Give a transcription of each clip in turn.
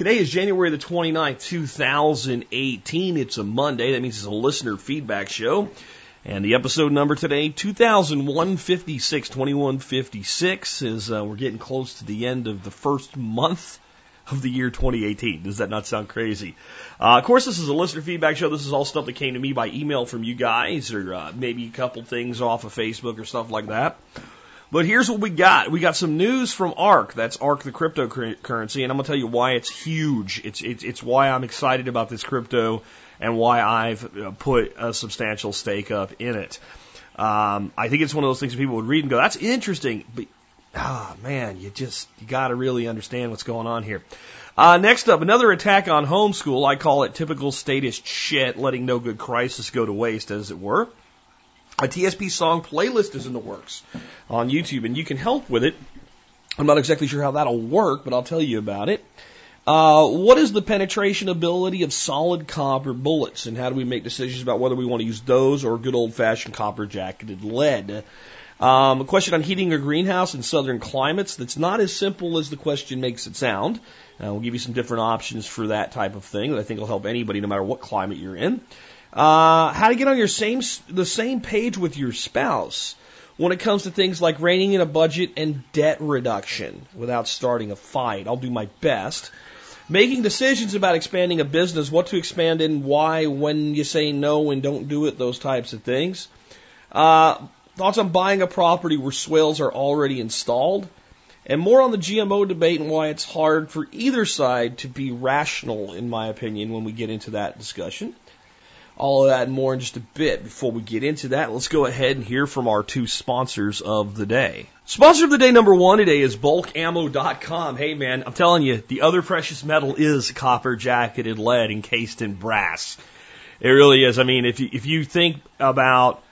Today is January the 29th, 2018. It's a Monday. That means it's a listener feedback show. And the episode number today, 200156, 2156, is uh, we're getting close to the end of the first month of the year 2018. Does that not sound crazy? Uh, of course, this is a listener feedback show. This is all stuff that came to me by email from you guys, or uh, maybe a couple things off of Facebook or stuff like that. But here's what we got. We got some news from ARK. That's ARK, the cryptocurrency, and I'm gonna tell you why it's huge. It's it's it's why I'm excited about this crypto and why I've uh, put a substantial stake up in it. Um, I think it's one of those things that people would read and go, "That's interesting," but ah man, you just you got to really understand what's going on here. Uh, next up, another attack on homeschool. I call it typical statist shit, letting no good crisis go to waste, as it were. A TSP song playlist is in the works on YouTube, and you can help with it. I'm not exactly sure how that'll work, but I'll tell you about it. Uh, what is the penetration ability of solid copper bullets, and how do we make decisions about whether we want to use those or good old fashioned copper jacketed lead? Um, a question on heating a greenhouse in southern climates that's not as simple as the question makes it sound. Uh, we'll give you some different options for that type of thing that I think will help anybody no matter what climate you're in. Uh, how to get on your same the same page with your spouse when it comes to things like reining in a budget and debt reduction without starting a fight. I'll do my best. Making decisions about expanding a business, what to expand in, why, when you say no and don't do it, those types of things. Uh, thoughts on buying a property where swales are already installed, and more on the GMO debate and why it's hard for either side to be rational, in my opinion, when we get into that discussion. All of that and more in just a bit. Before we get into that, let's go ahead and hear from our two sponsors of the day. Sponsor of the day number one today is bulkammo.com. Hey man, I'm telling you, the other precious metal is copper jacketed lead encased in brass. It really is. I mean, if you, if you think about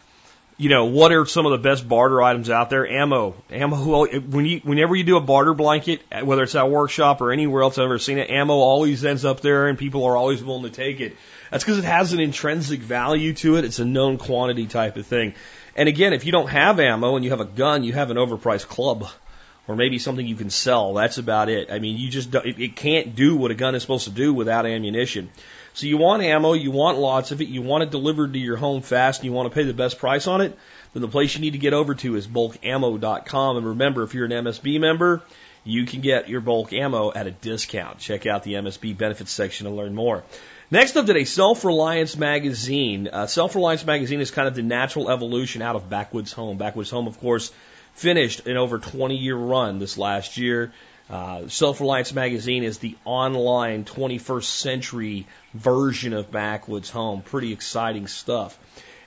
you know, what are some of the best barter items out there? Ammo. Ammo, when you, whenever you do a barter blanket, uh, whether it's at a workshop or anywhere else I've ever seen it, ammo always ends up there and people are always willing to take it. That's because it has an intrinsic value to it. It's a known quantity type of thing. And again, if you don't have ammo and you have a gun, you have an overpriced club or maybe something you can sell. That's about it. I mean, you just, it, it can't do what a gun is supposed to do without ammunition. So you want ammo, you want lots of it, you want it delivered to your home fast, and you want to pay the best price on it, then the place you need to get over to is bulkammo.com. And remember, if you're an MSB member, you can get your bulk ammo at a discount. Check out the MSB benefits section to learn more. Next up today, Self Reliance Magazine. Uh, Self Reliance Magazine is kind of the natural evolution out of Backwoods Home. Backwoods Home, of course, finished an over 20 year run this last year. Uh, Self Reliance Magazine is the online 21st century version of Backwoods Home. Pretty exciting stuff.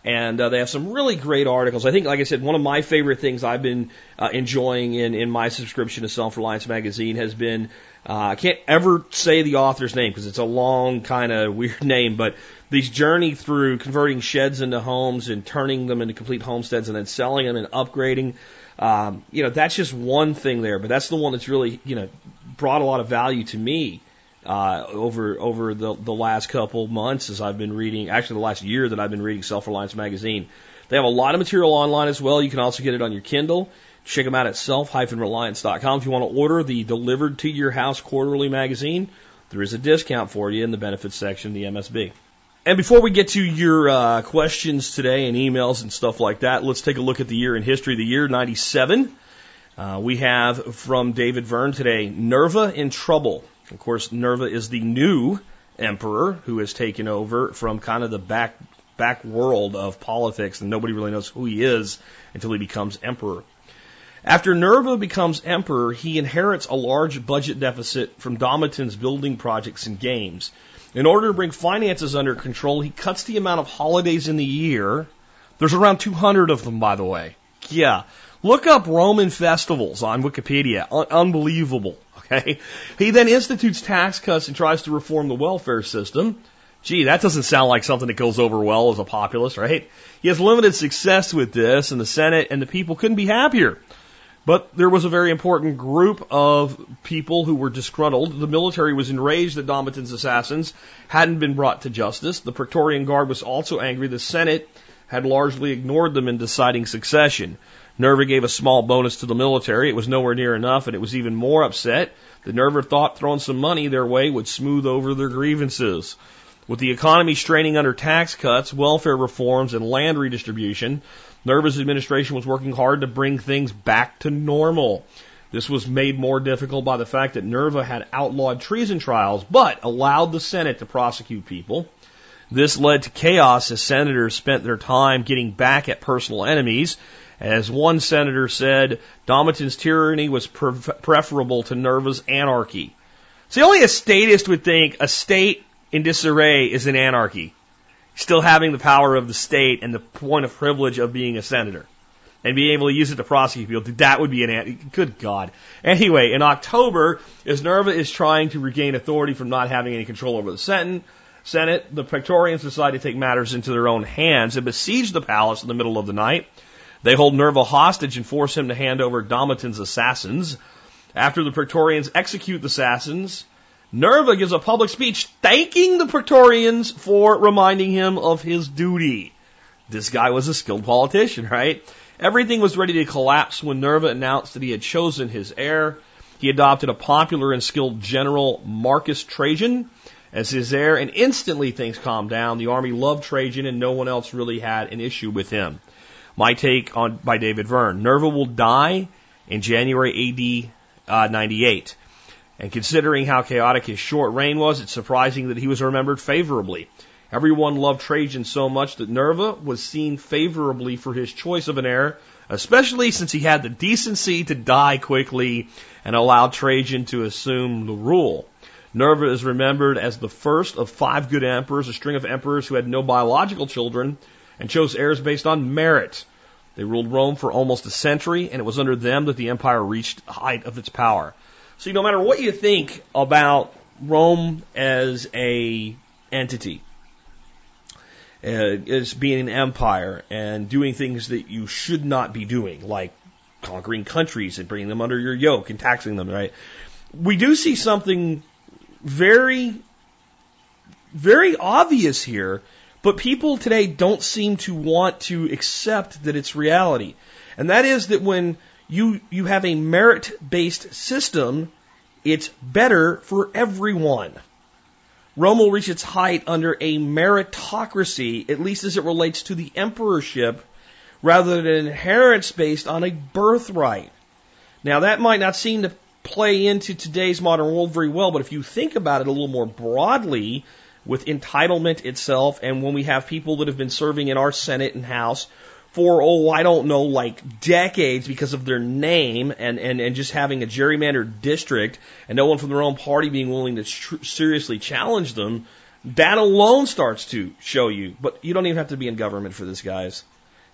And uh, they have some really great articles. I think, like I said, one of my favorite things I've been uh, enjoying in, in my subscription to Self Reliance Magazine has been uh, I can't ever say the author's name because it's a long, kind of weird name, but these journey through converting sheds into homes and turning them into complete homesteads and then selling them and upgrading. Um, you know, that's just one thing there, but that's the one that's really, you know, brought a lot of value to me uh, over over the the last couple months as I've been reading, actually the last year that I've been reading Self Reliance magazine. They have a lot of material online as well. You can also get it on your Kindle. Check them out at self-reliance.com. If you want to order the delivered to your house quarterly magazine, there is a discount for you in the benefits section of the MSB. And before we get to your uh, questions today and emails and stuff like that, let's take a look at the year in history. The year 97. Uh, we have from David Verne today, Nerva in trouble. Of course, Nerva is the new emperor who has taken over from kind of the back back world of politics, and nobody really knows who he is until he becomes emperor. After Nerva becomes emperor, he inherits a large budget deficit from Domitian's building projects and games. In order to bring finances under control, he cuts the amount of holidays in the year. There's around 200 of them, by the way. Yeah. Look up Roman festivals on Wikipedia. Un- unbelievable. Okay. He then institutes tax cuts and tries to reform the welfare system. Gee, that doesn't sound like something that goes over well as a populist, right? He has limited success with this, and the Senate and the people couldn't be happier. But there was a very important group of people who were disgruntled. The military was enraged that Domitian's assassins hadn't been brought to justice. The Praetorian Guard was also angry the Senate had largely ignored them in deciding succession. Nerva gave a small bonus to the military. It was nowhere near enough, and it was even more upset The Nerva thought throwing some money their way would smooth over their grievances. With the economy straining under tax cuts, welfare reforms, and land redistribution, Nerva's administration was working hard to bring things back to normal. This was made more difficult by the fact that Nerva had outlawed treason trials, but allowed the Senate to prosecute people. This led to chaos as senators spent their time getting back at personal enemies. As one senator said, Domitian's tyranny was preferable to Nerva's anarchy. See, only a statist would think a state in disarray is an anarchy still having the power of the state and the point of privilege of being a senator and being able to use it to prosecute people. That would be an anti- good God. Anyway, in October, as Nerva is trying to regain authority from not having any control over the Senate, Senate, the Praetorians decide to take matters into their own hands and besiege the palace in the middle of the night. They hold Nerva hostage and force him to hand over Domitian's assassins. After the Praetorians execute the assassins, Nerva gives a public speech thanking the Praetorians for reminding him of his duty. This guy was a skilled politician, right? Everything was ready to collapse when Nerva announced that he had chosen his heir. He adopted a popular and skilled general, Marcus Trajan, as his heir, and instantly things calmed down. The army loved Trajan, and no one else really had an issue with him. My take on by David Verne: Nerva will die in January AD uh, 98. And considering how chaotic his short reign was, it's surprising that he was remembered favorably. Everyone loved Trajan so much that Nerva was seen favorably for his choice of an heir, especially since he had the decency to die quickly and allowed Trajan to assume the rule. Nerva is remembered as the first of five good emperors, a string of emperors who had no biological children and chose heirs based on merit. They ruled Rome for almost a century, and it was under them that the empire reached the height of its power. See, no matter what you think about Rome as a entity, uh, as being an empire and doing things that you should not be doing, like conquering countries and bringing them under your yoke and taxing them, right? We do see something very, very obvious here, but people today don't seem to want to accept that it's reality. And that is that when you, you have a merit based system, it's better for everyone. Rome will reach its height under a meritocracy, at least as it relates to the emperorship, rather than an inheritance based on a birthright. Now, that might not seem to play into today's modern world very well, but if you think about it a little more broadly, with entitlement itself, and when we have people that have been serving in our Senate and House for, oh, I don't know, like decades because of their name and, and, and just having a gerrymandered district and no one from their own party being willing to tr- seriously challenge them, that alone starts to show you. But you don't even have to be in government for this, guys.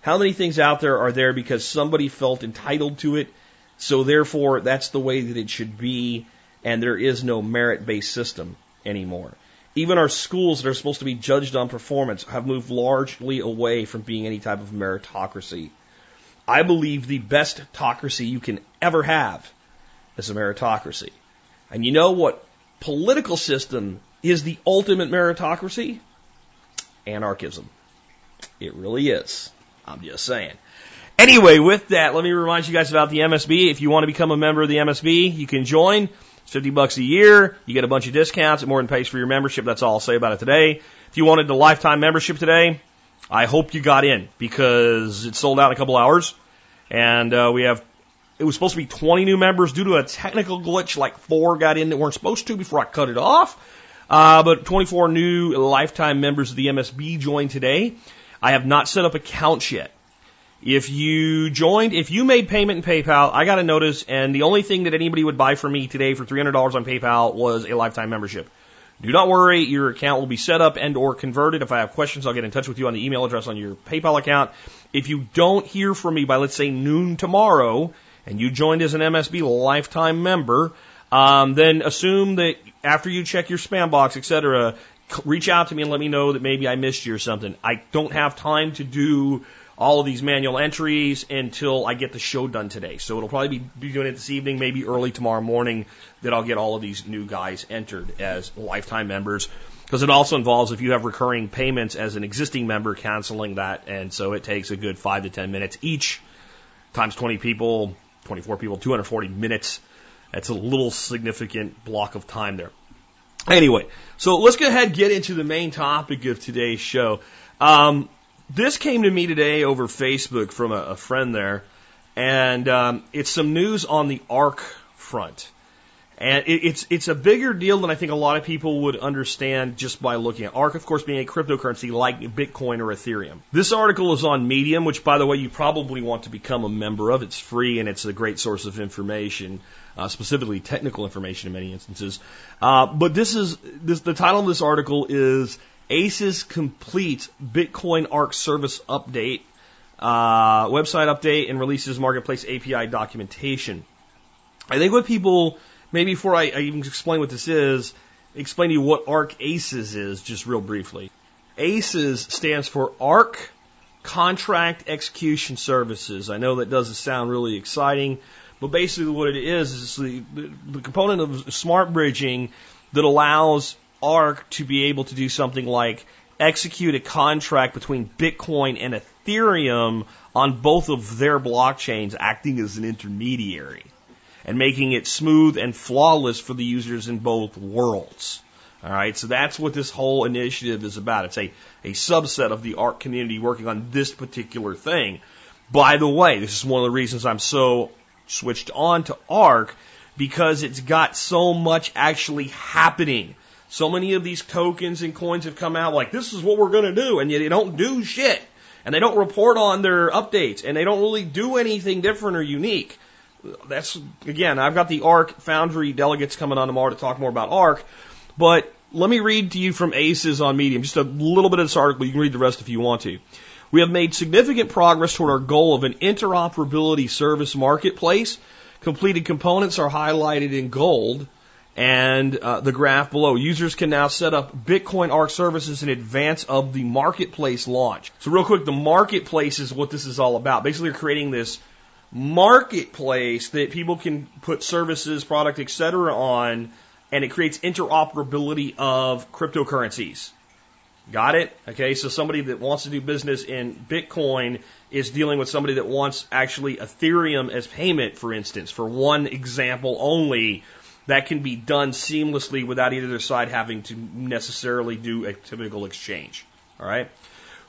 How many things out there are there because somebody felt entitled to it, so therefore that's the way that it should be, and there is no merit based system anymore? Even our schools that are supposed to be judged on performance have moved largely away from being any type of meritocracy. I believe the best autocracy you can ever have is a meritocracy. And you know what political system is the ultimate meritocracy? Anarchism. It really is. I'm just saying. Anyway, with that, let me remind you guys about the MSB. If you want to become a member of the MSB, you can join. It's 50 bucks a year. You get a bunch of discounts. It more than pays for your membership. That's all I'll say about it today. If you wanted the lifetime membership today, I hope you got in because it sold out in a couple hours. And uh, we have, it was supposed to be 20 new members due to a technical glitch. Like four got in that weren't supposed to before I cut it off. Uh, but 24 new lifetime members of the MSB joined today. I have not set up accounts yet. If you joined, if you made payment in PayPal, I got a notice, and the only thing that anybody would buy from me today for $300 on PayPal was a lifetime membership. Do not worry, your account will be set up and or converted. If I have questions, I'll get in touch with you on the email address on your PayPal account. If you don't hear from me by let's say noon tomorrow, and you joined as an MSB lifetime member, Um, then assume that after you check your spam box, etc., reach out to me and let me know that maybe I missed you or something. I don't have time to do all of these manual entries until I get the show done today. So it'll probably be, be doing it this evening, maybe early tomorrow morning, that I'll get all of these new guys entered as lifetime members. Because it also involves if you have recurring payments as an existing member, canceling that. And so it takes a good five to 10 minutes each, times 20 people, 24 people, 240 minutes. That's a little significant block of time there. Anyway, so let's go ahead and get into the main topic of today's show. Um, this came to me today over Facebook from a, a friend there, and um, it's some news on the ARK front. And it, it's it's a bigger deal than I think a lot of people would understand just by looking at ARK, of course, being a cryptocurrency like Bitcoin or Ethereum. This article is on Medium, which, by the way, you probably want to become a member of. It's free and it's a great source of information, uh, specifically technical information in many instances. Uh, but this is this the title of this article is ACE's complete Bitcoin ARK service update, uh, website update, and releases marketplace API documentation. I think what people, maybe before I, I even explain what this is, explain to you what ARK ACES is, just real briefly. ACES stands for ARK Contract Execution Services. I know that doesn't sound really exciting, but basically what it is is the, the, the component of smart bridging that allows ARK to be able to do something like execute a contract between Bitcoin and Ethereum on both of their blockchains, acting as an intermediary and making it smooth and flawless for the users in both worlds. All right, so that's what this whole initiative is about. It's a, a subset of the ARK community working on this particular thing. By the way, this is one of the reasons I'm so switched on to ARK because it's got so much actually happening. So many of these tokens and coins have come out like, this is what we're going to do, and yet they don't do shit. And they don't report on their updates, and they don't really do anything different or unique. That's, again, I've got the ARK Foundry delegates coming on tomorrow to talk more about ARK. but let me read to you from ACES on Medium, just a little bit of this article. You can read the rest if you want to. We have made significant progress toward our goal of an interoperability service marketplace. Completed components are highlighted in gold and uh, the graph below. Users can now set up Bitcoin ARK services in advance of the marketplace launch. So real quick, the marketplace is what this is all about. Basically, you're creating this marketplace that people can put services, product, etc. on, and it creates interoperability of cryptocurrencies. Got it? Okay, so somebody that wants to do business in Bitcoin is dealing with somebody that wants actually Ethereum as payment, for instance, for one example only, that can be done seamlessly without either side having to necessarily do a typical exchange. All right.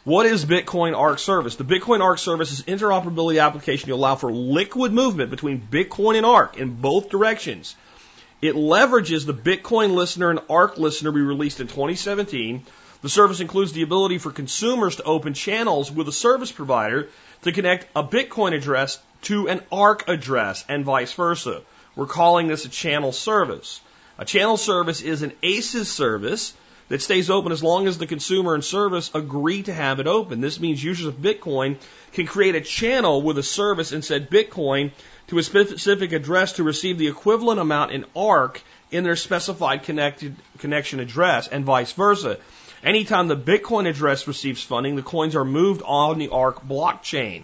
What is Bitcoin ARK service? The Bitcoin ARK service is interoperability application to allow for liquid movement between Bitcoin and ARK in both directions. It leverages the Bitcoin listener and ARK listener we released in 2017. The service includes the ability for consumers to open channels with a service provider to connect a Bitcoin address to an ARK address and vice versa. We're calling this a channel service. A channel service is an ACES service that stays open as long as the consumer and service agree to have it open. This means users of Bitcoin can create a channel with a service and send Bitcoin to a specific address to receive the equivalent amount in ARK in their specified connected connection address and vice versa. Anytime the Bitcoin address receives funding, the coins are moved on the ARK blockchain.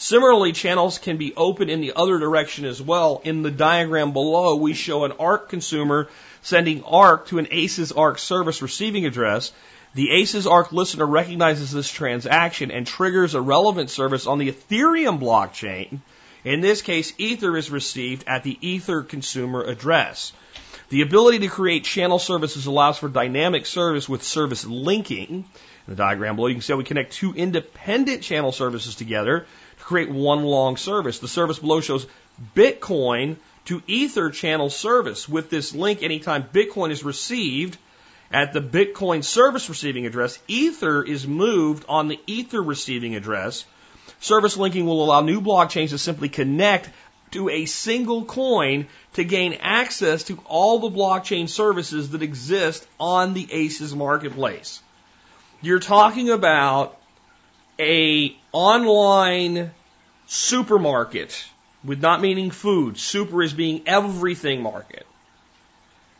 Similarly, channels can be open in the other direction as well. In the diagram below, we show an ARK consumer sending ARK to an ACES ARK service receiving address. The ACES ARK listener recognizes this transaction and triggers a relevant service on the Ethereum blockchain. In this case, Ether is received at the Ether consumer address. The ability to create channel services allows for dynamic service with service linking. In the diagram below, you can see how we connect two independent channel services together create one long service. The service below shows Bitcoin to Ether channel service. With this link, anytime Bitcoin is received at the Bitcoin service receiving address, Ether is moved on the Ether receiving address. Service linking will allow new blockchains to simply connect to a single coin to gain access to all the blockchain services that exist on the ACES marketplace. You're talking about a online supermarket, with not meaning food, super is being everything market,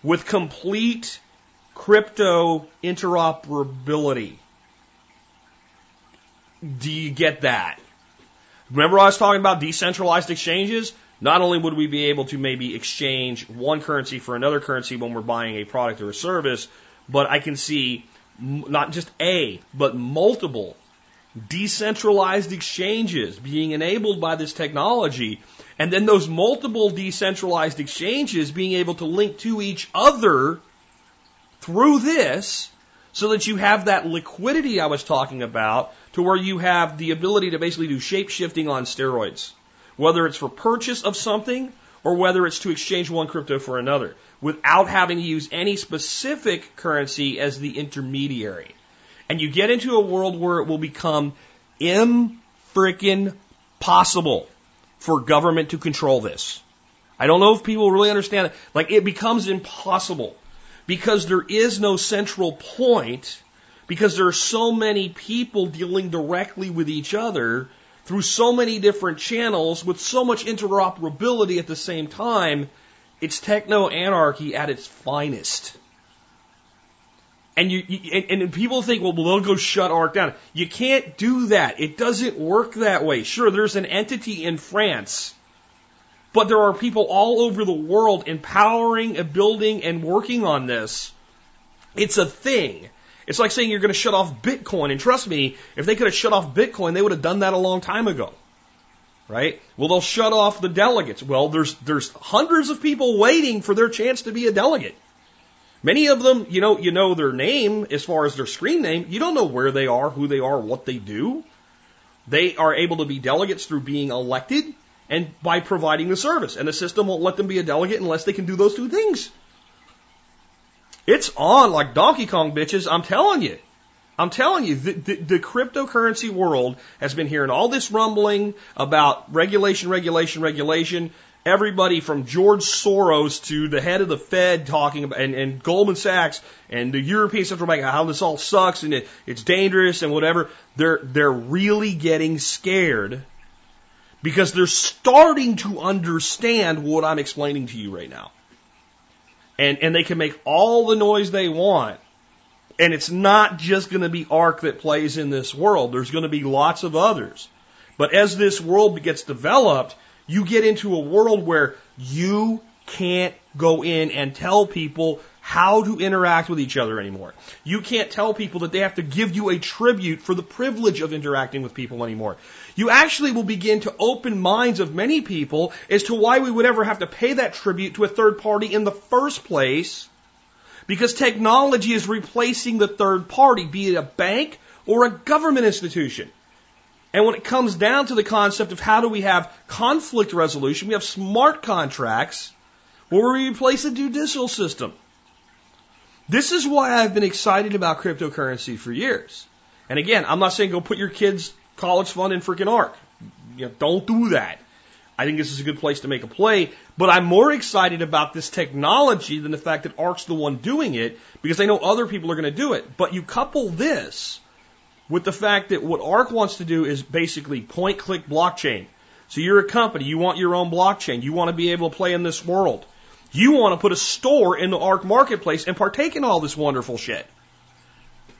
with complete crypto interoperability. Do you get that? Remember I was talking about decentralized exchanges? Not only would we be able to maybe exchange one currency for another currency when we're buying a product or a service, but I can see not just a, but multiple decentralized exchanges being enabled by this technology, and then those multiple decentralized exchanges being able to link to each other through this so that you have that liquidity I was talking about to where you have the ability to basically do shape shifting on steroids, whether it's for purchase of something or whether it's to exchange one crypto for another without having to use any specific currency as the intermediary. And you get into a world where it will become imfrickin' possible for government to control this. I don't know if people really understand it. Like it becomes impossible because there is no central point because there are so many people dealing directly with each other through so many different channels with so much interoperability at the same time. It's techno anarchy at its finest. And you, you and, and, people think, well, they'll go shut ARK down. You can't do that. It doesn't work that way. Sure, there's an entity in France, but there are people all over the world empowering, and building, and working on this. It's a thing. It's like saying you're going to shut off Bitcoin. And trust me, if they could have shut off Bitcoin, they would have done that a long time ago. Right? Well, they'll shut off the delegates. Well, there's, there's hundreds of people waiting for their chance to be a delegate. Many of them, you know, you know their name as far as their screen name. You don't know where they are, who they are, what they do. They are able to be delegates through being elected and by providing the service. And the system won't let them be a delegate unless they can do those two things. It's on like Donkey Kong bitches, I'm telling you. I'm telling you, the, the, the, cryptocurrency world has been hearing all this rumbling about regulation, regulation, regulation. Everybody from George Soros to the head of the Fed talking about, and, and Goldman Sachs and the European Central Bank, how this all sucks and it, it's dangerous and whatever. They're, they're really getting scared because they're starting to understand what I'm explaining to you right now. And, and they can make all the noise they want. And it's not just going to be ARK that plays in this world. There's going to be lots of others. But as this world gets developed, you get into a world where you can't go in and tell people how to interact with each other anymore. You can't tell people that they have to give you a tribute for the privilege of interacting with people anymore. You actually will begin to open minds of many people as to why we would ever have to pay that tribute to a third party in the first place. Because technology is replacing the third party, be it a bank or a government institution. And when it comes down to the concept of how do we have conflict resolution, we have smart contracts where we replace the judicial system. This is why I've been excited about cryptocurrency for years. And again, I'm not saying go put your kids' college fund in freaking ARK. You know, don't do that. I think this is a good place to make a play, but I'm more excited about this technology than the fact that ARK's the one doing it because I know other people are going to do it. But you couple this with the fact that what ARK wants to do is basically point click blockchain. So you're a company, you want your own blockchain, you want to be able to play in this world. You want to put a store in the ARK marketplace and partake in all this wonderful shit.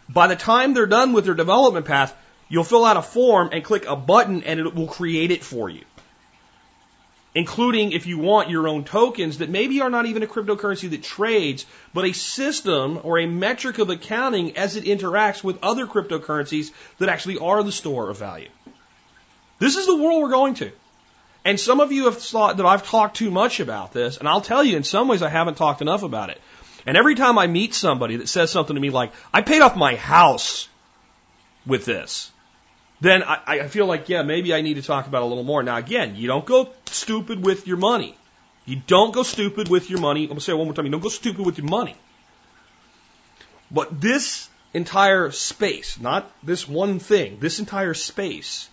By the time they're done with their development path, you'll fill out a form and click a button and it will create it for you. Including if you want your own tokens that maybe are not even a cryptocurrency that trades, but a system or a metric of accounting as it interacts with other cryptocurrencies that actually are the store of value. This is the world we're going to. And some of you have thought that I've talked too much about this, and I'll tell you, in some ways, I haven't talked enough about it. And every time I meet somebody that says something to me like, I paid off my house with this, then I, I feel like, yeah, maybe I need to talk about it a little more. Now, again, you don't go stupid with your money. You don't go stupid with your money. I'm going to say it one more time. You don't go stupid with your money. But this entire space, not this one thing, this entire space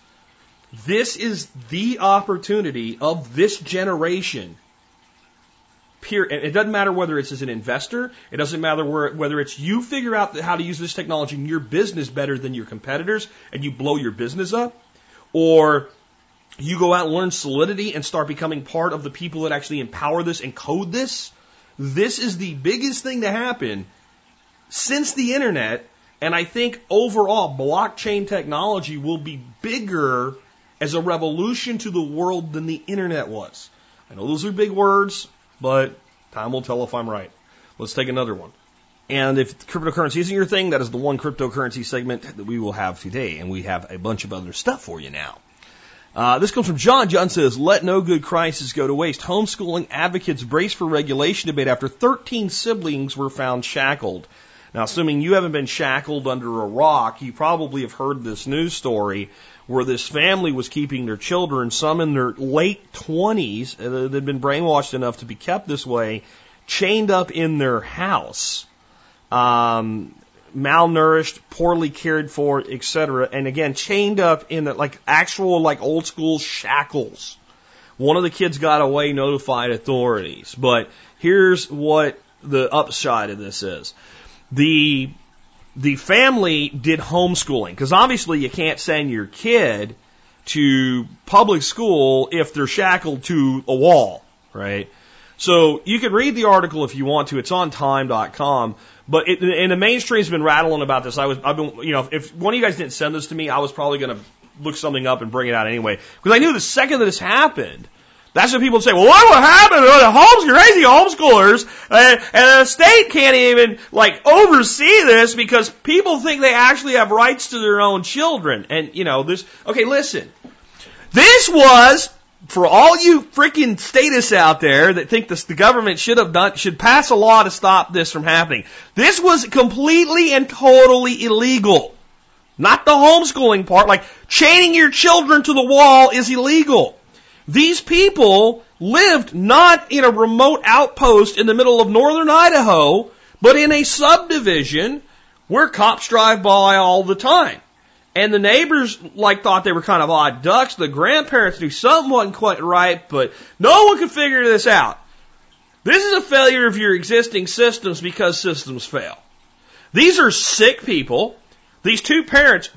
this is the opportunity of this generation. It doesn't matter whether it's as an investor. It doesn't matter where, whether it's you figure out how to use this technology in your business better than your competitors and you blow your business up, or you go out and learn Solidity and start becoming part of the people that actually empower this and code this. this is the biggest thing to happen since the internet. And I think overall blockchain technology will be bigger as a revolution to the world than the internet was. I know those are big words, but time will tell if I'm right. Let's take another one. And if cryptocurrency isn't your thing, that is the one cryptocurrency segment that we will have today. And we have a bunch of other stuff for you now. Uh, this comes from John. John says, let no good crisis go to waste. Homeschooling advocates brace for regulation debate after 13 siblings were found shackled. Now, assuming you haven't been shackled under a rock, you probably have heard this news story where this family was keeping their children, some in their late 20s, uh, they'd been brainwashed enough to be kept this way, chained up in their house, um, malnourished, poorly cared for, etc. And again, chained up in the, like actual like old school shackles. One of the kids got away, notified authorities. But here's what the upside of this is. The the family did homeschooling because obviously you can't send your kid to public school if they're shackled to a wall, right? So you can read the article if you want to. It's on time.com. But it, and the mainstream's been rattling about this. I was, I've been, you know, if one of you guys didn't send this to me, I was probably going to look something up and bring it out anyway. Because I knew the second that this happened, that's what people say. Well, what would happen? The homes crazy homeschoolers, uh, and the state can't even like oversee this because people think they actually have rights to their own children. And you know this. Okay, listen. This was for all you freaking statists out there that think this, the government should have done, should pass a law to stop this from happening. This was completely and totally illegal. Not the homeschooling part, like chaining your children to the wall is illegal. These people lived not in a remote outpost in the middle of northern Idaho, but in a subdivision where cops drive by all the time. And the neighbors like thought they were kind of odd ducks. The grandparents knew something wasn't quite right, but no one could figure this out. This is a failure of your existing systems because systems fail. These are sick people. These two parents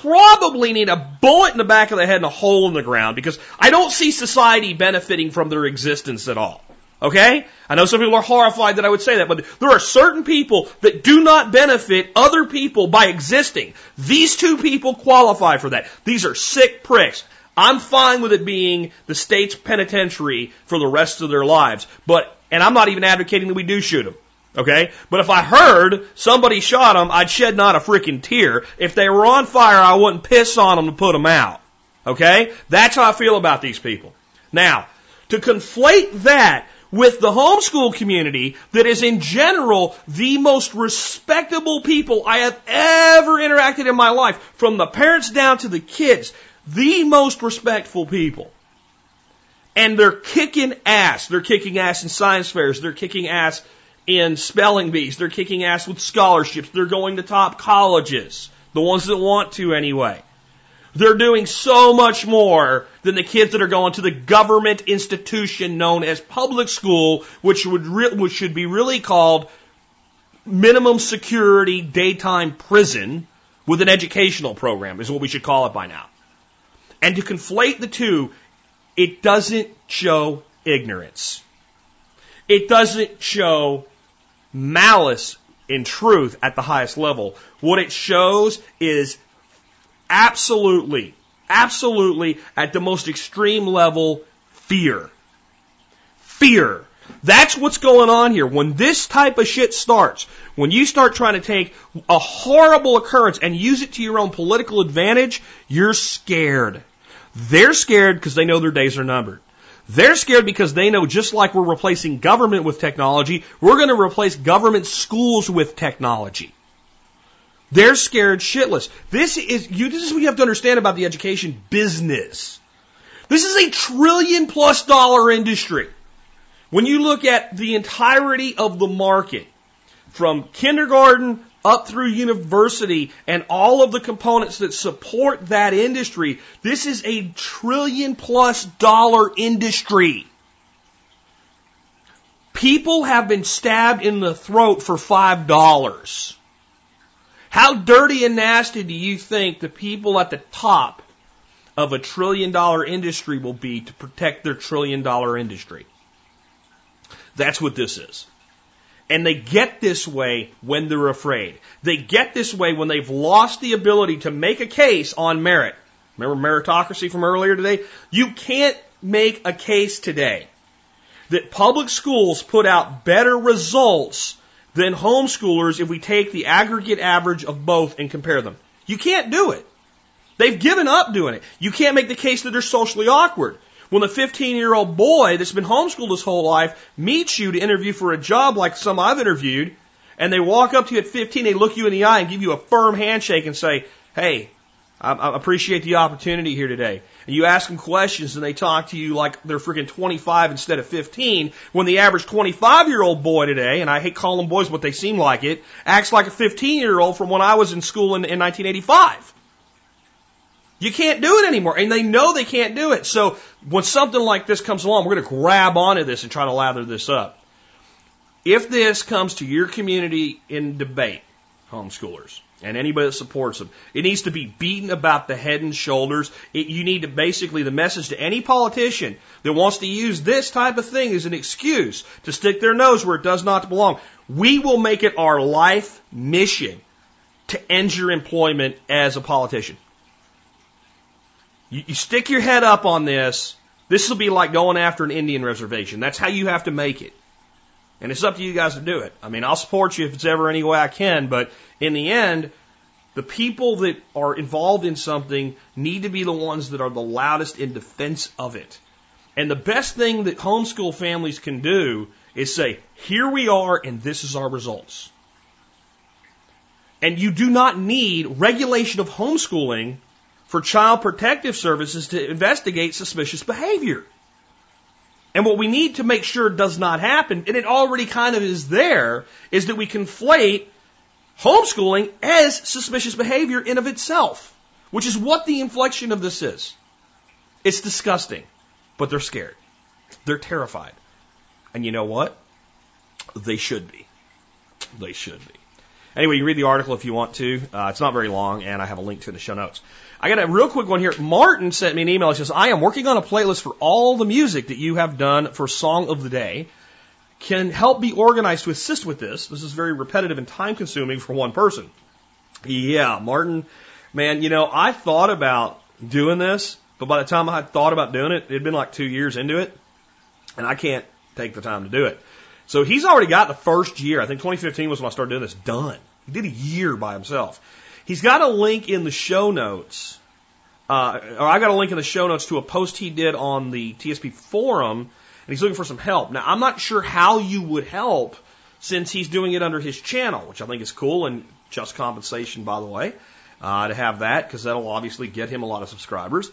probably need a bullet in the back of the head and a hole in the ground because I don't see society benefiting from their existence at all. Okay? I know some people are horrified that I would say that, but there are certain people that do not benefit other people by existing. These two people qualify for that. These are sick pricks. I'm fine with it being the state's penitentiary for the rest of their lives, but, and I'm not even advocating that we do shoot them. Okay? But if I heard somebody shot them, I'd shed not a freaking tear. If they were on fire, I wouldn't piss on them to put them out. Okay? That's how I feel about these people. Now, to conflate that with the homeschool community that is in general the most respectable people I have ever interacted in my life, from the parents down to the kids, the most respectful people. And they're kicking ass. They're kicking ass in science fairs. They're kicking ass in spelling bees. They're kicking ass with scholarships. They're going to top colleges. The ones that want to anyway. They're doing so much more than the kids that are going to the government institution known as public school, which would re- which should be really called minimum security daytime prison with an educational program is what we should call it by now. And to conflate the two, it doesn't show ignorance. It doesn't show malice in truth at the highest level. What it shows is absolutely, absolutely at the most extreme level, fear. Fear. That's what's going on here. When this type of shit starts, when you start trying to take a horrible occurrence and use it to your own political advantage, you're scared. They're scared because they know their days are numbered. They're scared because they know just like we're replacing government with technology, we're going to replace government schools with technology. They're scared shitless. This is you this is what you have to understand about the education business. This is a trillion plus dollar industry. When you look at the entirety of the market, from kindergarten up through university and all of the components that support that industry, this is a trillion plus dollar industry. People have been stabbed in the throat for five dollars. How dirty and nasty do you think the people at the top of a trillion dollar industry will be to protect their trillion dollar industry? That's what this is. And they get this way when they're afraid. They get this way when they've lost the ability to make a case on merit. Remember meritocracy from earlier today? You can't make a case today that public schools put out better results than homeschoolers if we take the aggregate average of both and compare them. You can't do it. They've given up doing it. You can't make the case that they're socially awkward. When the 15 year old boy that's been homeschooled his whole life meets you to interview for a job like some I've interviewed, and they walk up to you at 15, they look you in the eye and give you a firm handshake and say, Hey, I, I appreciate the opportunity here today. And you ask them questions and they talk to you like they're freaking 25 instead of 15, when the average 25 year old boy today, and I hate calling boys but they seem like it, acts like a 15 year old from when I was in school in, in 1985. You can't do it anymore. And they know they can't do it. So when something like this comes along, we're going to grab onto this and try to lather this up. If this comes to your community in debate, homeschoolers, and anybody that supports them, it needs to be beaten about the head and shoulders. It, you need to basically, the message to any politician that wants to use this type of thing as an excuse to stick their nose where it does not belong. We will make it our life mission to end your employment as a politician. You, you stick your head up on this. This will be like going after an Indian reservation. That's how you have to make it. And it's up to you guys to do it. I mean, I'll support you if it's ever any way I can, but in the end, the people that are involved in something need to be the ones that are the loudest in defense of it. And the best thing that homeschool families can do is say, here we are and this is our results. And you do not need regulation of homeschooling for child protective services to investigate suspicious behavior. And what we need to make sure does not happen, and it already kind of is there, is that we conflate homeschooling as suspicious behavior in of itself, which is what the inflection of this is. It's disgusting, but they're scared. They're terrified. And you know what? They should be. They should be. Anyway, you read the article if you want to. Uh, it's not very long, and I have a link to it in the show notes. I got a real quick one here. Martin sent me an email. He says, I am working on a playlist for all the music that you have done for Song of the Day. Can help be organized to assist with this. This is very repetitive and time consuming for one person. Yeah, Martin, man, you know, I thought about doing this, but by the time I thought about doing it, it had been like two years into it, and I can't take the time to do it. So he's already got the first year. I think 2015 was when I started doing this done. He did a year by himself. He's got a link in the show notes, uh, or I got a link in the show notes to a post he did on the TSP forum, and he's looking for some help. Now, I'm not sure how you would help since he's doing it under his channel, which I think is cool and just compensation, by the way, uh, to have that because that'll obviously get him a lot of subscribers.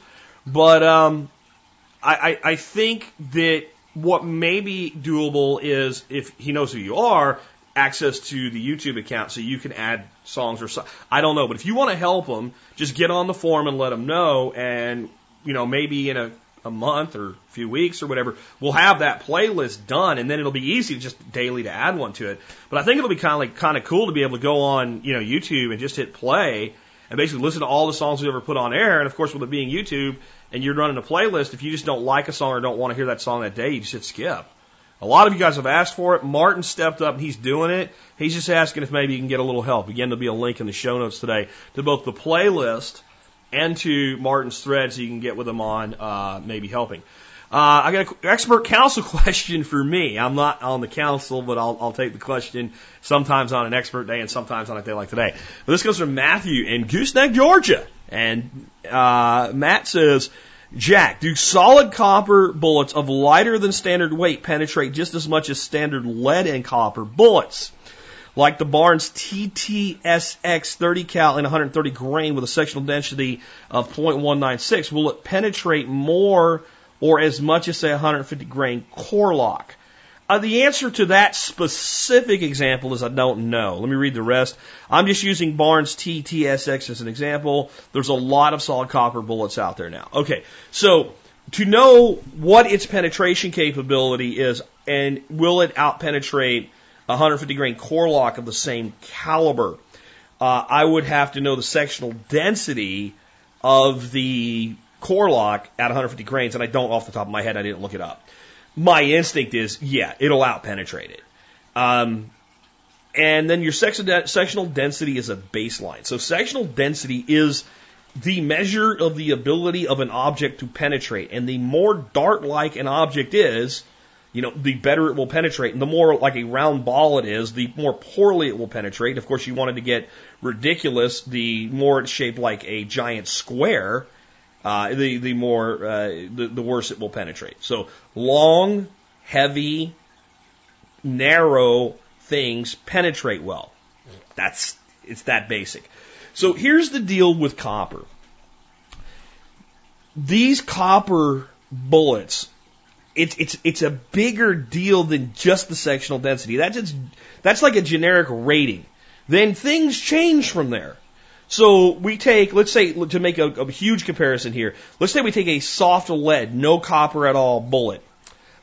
But um, I, I, I think that what may be doable is if he knows who you are, access to the YouTube account so you can add songs or so. I don't know, but if you want to help them, just get on the form and let them know, and you know maybe in a a month or a few weeks or whatever, we'll have that playlist done, and then it'll be easy just daily to add one to it. But I think it'll be kind of like kind of cool to be able to go on you know YouTube and just hit play and basically listen to all the songs we ever put on air. And of course, with it being YouTube and you're running a playlist, if you just don't like a song or don't want to hear that song that day, you just hit skip. A lot of you guys have asked for it. Martin stepped up and he's doing it. He's just asking if maybe you can get a little help. Again, there'll be a link in the show notes today to both the playlist and to Martin's thread so you can get with him on uh, maybe helping. Uh, I got an expert council question for me. I'm not on the council, but I'll, I'll take the question sometimes on an expert day and sometimes on a day like today. But this goes from Matthew in Gooseneck, Georgia. And uh, Matt says, Jack, do solid copper bullets of lighter than standard weight penetrate just as much as standard lead and copper bullets? Like the Barnes TTSX 30 cal and 130 grain with a sectional density of 0.196, will it penetrate more or as much as say 150 grain Core-Lokt? Uh, the answer to that specific example is I don't know. Let me read the rest. I'm just using Barnes TTSX as an example. There's a lot of solid copper bullets out there now. Okay, so to know what its penetration capability is and will it outpenetrate 150 grain Core-Lokt of the same caliber, uh, I would have to know the sectional density of the Core-Lokt at 150 grains, and I don't off the top of my head. I didn't look it up my instinct is, yeah, it'll out penetrate it. Um, And then your sectional density is a baseline. So sectional density is the measure of the ability of an object to penetrate. And the more dart-like an object is, you know, the better it will penetrate. And the more like a round ball it is, the more poorly it will penetrate. Of course, you wanted to get ridiculous, the more it's shaped like a giant square, uh, the, the more, uh, the, the worse it will penetrate. So long, heavy, narrow things penetrate well. That's, it's that basic. So here's the deal with copper. These copper bullets, it's, it's, it's a bigger deal than just the sectional density. That's, it's, that's like a generic rating. Then things change from there. So we take, let's say, to make a, a huge comparison here, let's say we take a soft lead, no copper at all bullet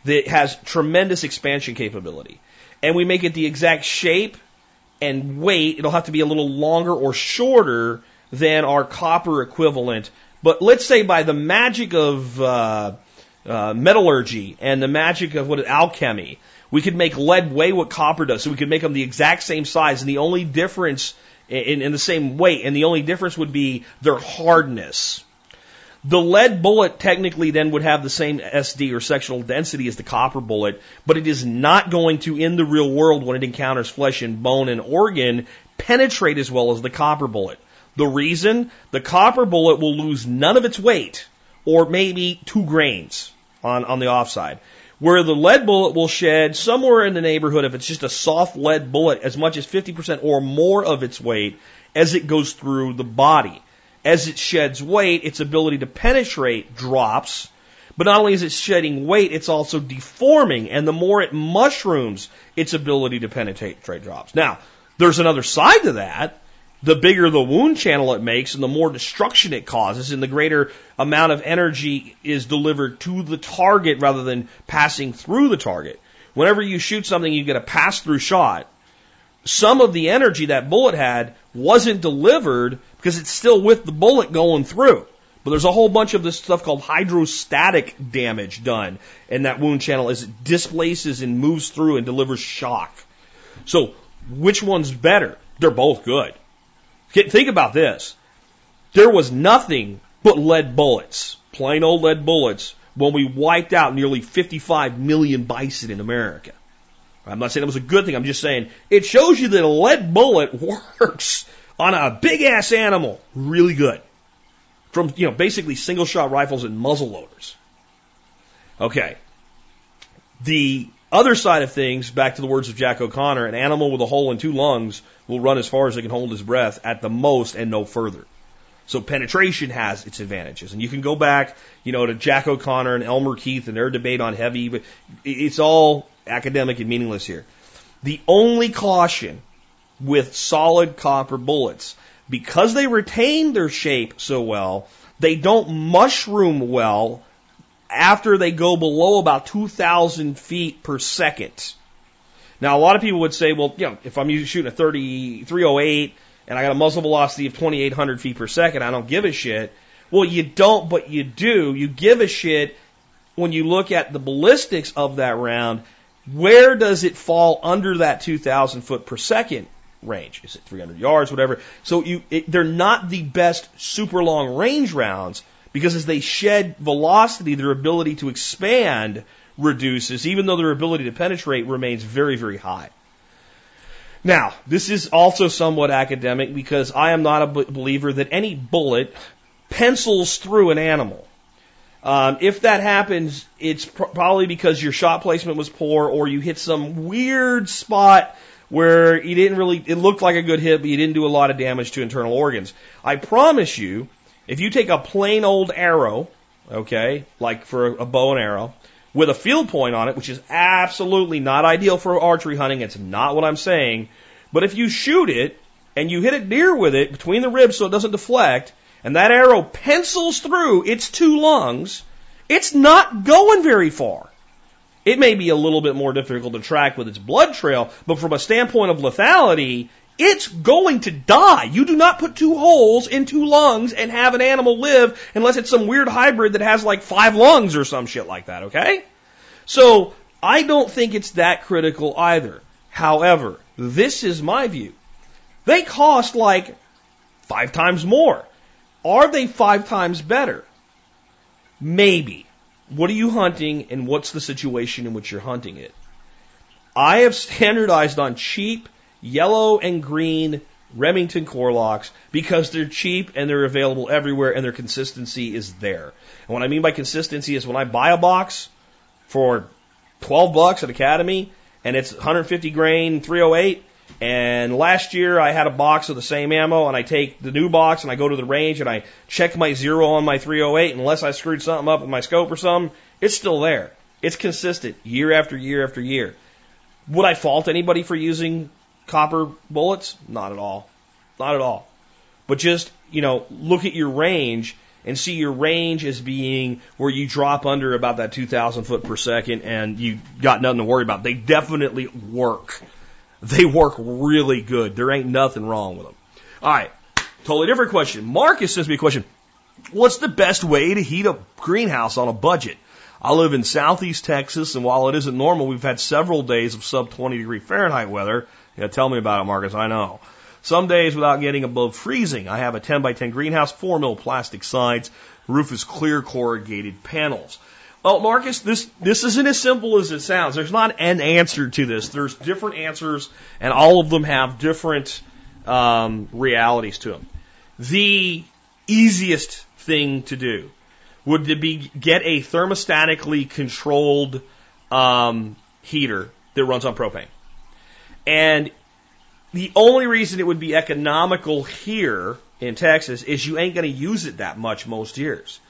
that has tremendous expansion capability. And we make it the exact shape and weight. It'll have to be a little longer or shorter than our copper equivalent. But let's say by the magic of uh, uh, metallurgy and the magic of what alchemy, we could make lead weigh what copper does. So we could make them the exact same size, and the only difference in, in the same weight, and the only difference would be their hardness. The lead bullet technically then would have the same SD or sectional density as the copper bullet, but it is not going to, in the real world, when it encounters flesh and bone and organ, penetrate as well as the copper bullet. The reason? The copper bullet will lose none of its weight, or maybe two grains on, on the offside. Where the lead bullet will shed somewhere in the neighborhood, if it's just a soft lead bullet, as much as 50% or more of its weight as it goes through the body as it sheds weight, its ability to penetrate drops. But not only is it shedding weight, it's also deforming. And the more it mushrooms, its ability to penetrate drops. Now, there's another side to that. The bigger the wound channel it makes and the more destruction it causes and the greater amount of energy is delivered to the target rather than passing through the target. Whenever you shoot something, you get a pass through shot some of the energy that bullet had wasn't delivered because it's still with the bullet going through. But there's a whole bunch of this stuff called hydrostatic damage done in that wound channel as it displaces and moves through and delivers shock. So, which one's better? They're both good. Think about this. There was nothing but lead bullets, plain old lead bullets, when we wiped out nearly 55 million bison in America. I'm not saying it was a good thing. I'm just saying it shows you that a lead bullet works on a big ass animal really good. From, you know, basically single shot rifles and muzzle loaders. Okay. The other side of things, back to the words of Jack O'Connor, an animal with a hole in two lungs will run as far as it can hold his breath at the most and no further. So penetration has its advantages. And you can go back, you know, to Jack O'Connor and Elmer Keith and their debate on heavy, but it's all academic and meaningless here. The only caution with solid copper bullets, because they retain their shape so well, they don't mushroom well after they go below about 2,000 feet per second. Now, a lot of people would say, well, you know, if I'm shooting a 30, 308 and I got a muzzle velocity of 2,800 feet per second, I don't give a shit. Well, you don't, but you do. You give a shit when you look at the ballistics of that round where does it fall under that 2,000 foot per second range? Is it 300 yards, whatever? So you, it, they're not the best super long range rounds because as they shed velocity, their ability to expand reduces, even though their ability to penetrate remains very, very high. Now, this is also somewhat academic because I am not a believer that any bullet pencils through an animal. Um, if that happens, it's pr- probably because your shot placement was poor or you hit some weird spot where you didn't really, it looked like a good hit, but you didn't do a lot of damage to internal organs. I promise you, if you take a plain old arrow, okay, like for a, a bow and arrow, with a field point on it, which is absolutely not ideal for archery hunting, it's not what I'm saying, but if you shoot it and you hit it near with it between the ribs so it doesn't deflect, and that arrow pencils through its two lungs, it's not going very far. It may be a little bit more difficult to track with its blood trail, but from a standpoint of lethality, it's going to die. You do not put two holes in two lungs and have an animal live unless it's some weird hybrid that has like five lungs or some shit like that, okay? So, I don't think it's that critical either. However, This is my view. They cost like five times more. Are they five times better? Maybe. What are you hunting and what's the situation in which you're hunting it? I have standardized on cheap yellow and green Remington Core-Lokts because they're cheap and they're available everywhere and their consistency is there. And what I mean by consistency is when I buy a box for 12 bucks at Academy and it's 150 grain 308 and last year I had a box of the same ammo and I take the new box and I go to the range and I check my zero on my 308 unless I screwed something up with my scope or something, it's still there. It's consistent year after year after year. Would I fault anybody for using copper bullets? Not at all. Not at all. But just, you know, look at your range and see your range as being where you drop under about that 2,000 foot per second and you got nothing to worry about. They definitely work. They work really good. There ain't nothing wrong with them. All right. Totally different question. Marcus sends me a question. What's the best way to heat a greenhouse on a budget? I live in southeast Texas, and while it isn't normal, we've had several days of sub 20 degree Fahrenheit weather. Yeah, tell me about it, Marcus. I know. Some days without getting above freezing. I have a 10 by 10 greenhouse, 4 mil plastic sides. Roof is clear corrugated panels. Well, Marcus, this, this isn't as simple as it sounds. There's not an answer to this. There's different answers, and all of them have different um, realities to them. The easiest thing to do would be get a thermostatically controlled um, heater that runs on propane. And the only reason it would be economical here in Texas is you ain't going to use it that much most years.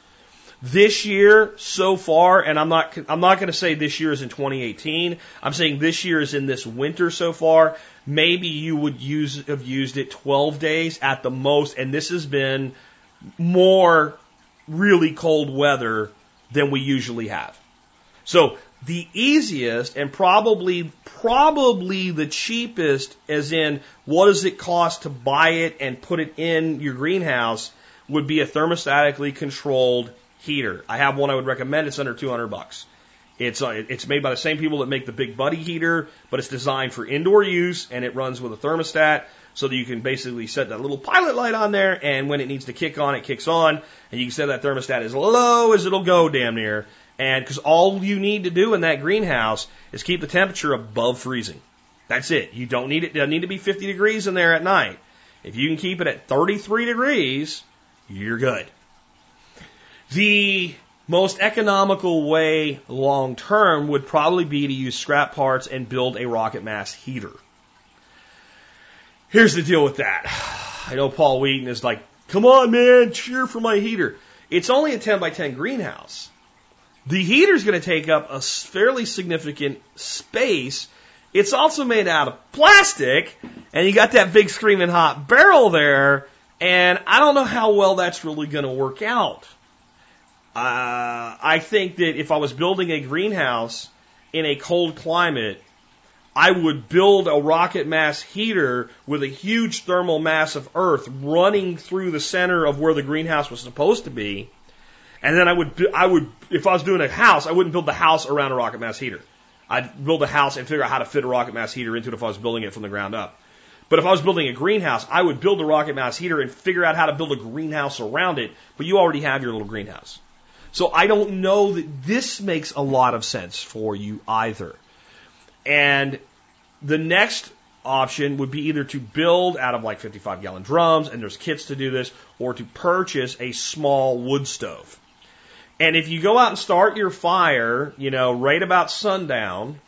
This year so far, and I'm not I'm not going to say this year is in 2018. I'm saying this year is in this winter so far. Maybe you would use have used it 12 days at the most, and this has been more really cold weather than we usually have. So the easiest and probably probably the cheapest as in what does it cost to buy it and put it in your greenhouse would be a thermostatically controlled heater. I have one I would recommend. It's under 200 bucks. It's uh, it's made by the same people that make the big buddy heater, but it's designed for indoor use and it runs with a thermostat so that you can basically set that little pilot light on there and when it needs to kick on, it kicks on and you can set that thermostat as low as it'll go damn near and because all you need to do in that greenhouse is keep the temperature above freezing. That's it. You don't need it, doesn't need to be 50 degrees in there at night. If you can keep it at 33 degrees, you're good. The most economical way long term would probably be to use scrap parts and build a rocket mass heater. Here's the deal with that. I know Paul Wheaton is like, come on, man, cheer for my heater. It's only a 10 by 10 greenhouse. The heater's going to take up a fairly significant space. It's also made out of plastic, and you got that big screaming hot barrel there, and I don't know how well that's really going to work out. Uh, I think that if I was building a greenhouse in a cold climate, I would build a rocket mass heater with a huge thermal mass of earth running through the center of where the greenhouse was supposed to be and then I would, I would, if I was doing a house, I wouldn't build the house around a rocket mass heater. I'd build a house and figure out how to fit a rocket mass heater into it if I was building it from the ground up. But if I was building a greenhouse, I would build a rocket mass heater and figure out how to build a greenhouse around it. But you already have your little greenhouse. So I don't know that this makes a lot of sense for you either. And the next option would be either to build out of like 55 gallon drums, and there's kits to do this, or to purchase a small wood stove. And if you go out and start your fire, you know, right about sundown,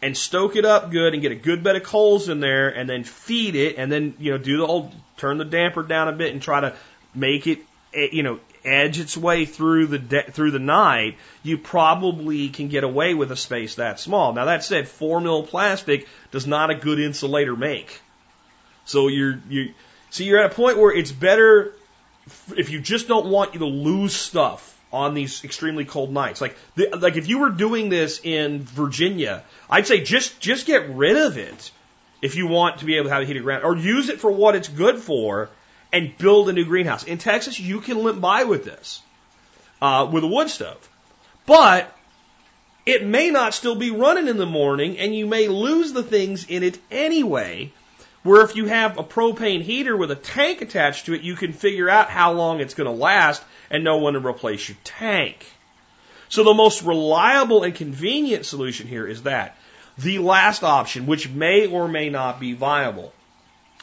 and stoke it up good and get a good bed of coals in there, and then feed it, and then you know do the whole turn the damper down a bit and try to make it, eh, you know, edge its way through the de- through the night, you probably can get away with a space that small. Now that said, four mil plastic does not a good insulator make. So you're you see you're at a point where it's better if you just don't want you to lose stuff on these extremely cold nights. Like, the, like if you were doing this in Virginia, I'd say just just get rid of it if you want to be able to have a heated ground, or use it for what it's good for, and build a new greenhouse. In Texas, you can limp by with this, uh, with a wood stove. But it may not still be running in the morning and you may lose the things in it anyway. Where if you have a propane heater with a tank attached to it, you can figure out how long it's going to last and know when to replace your tank. So the most reliable and convenient solution here is that. The last option, which may or may not be viable.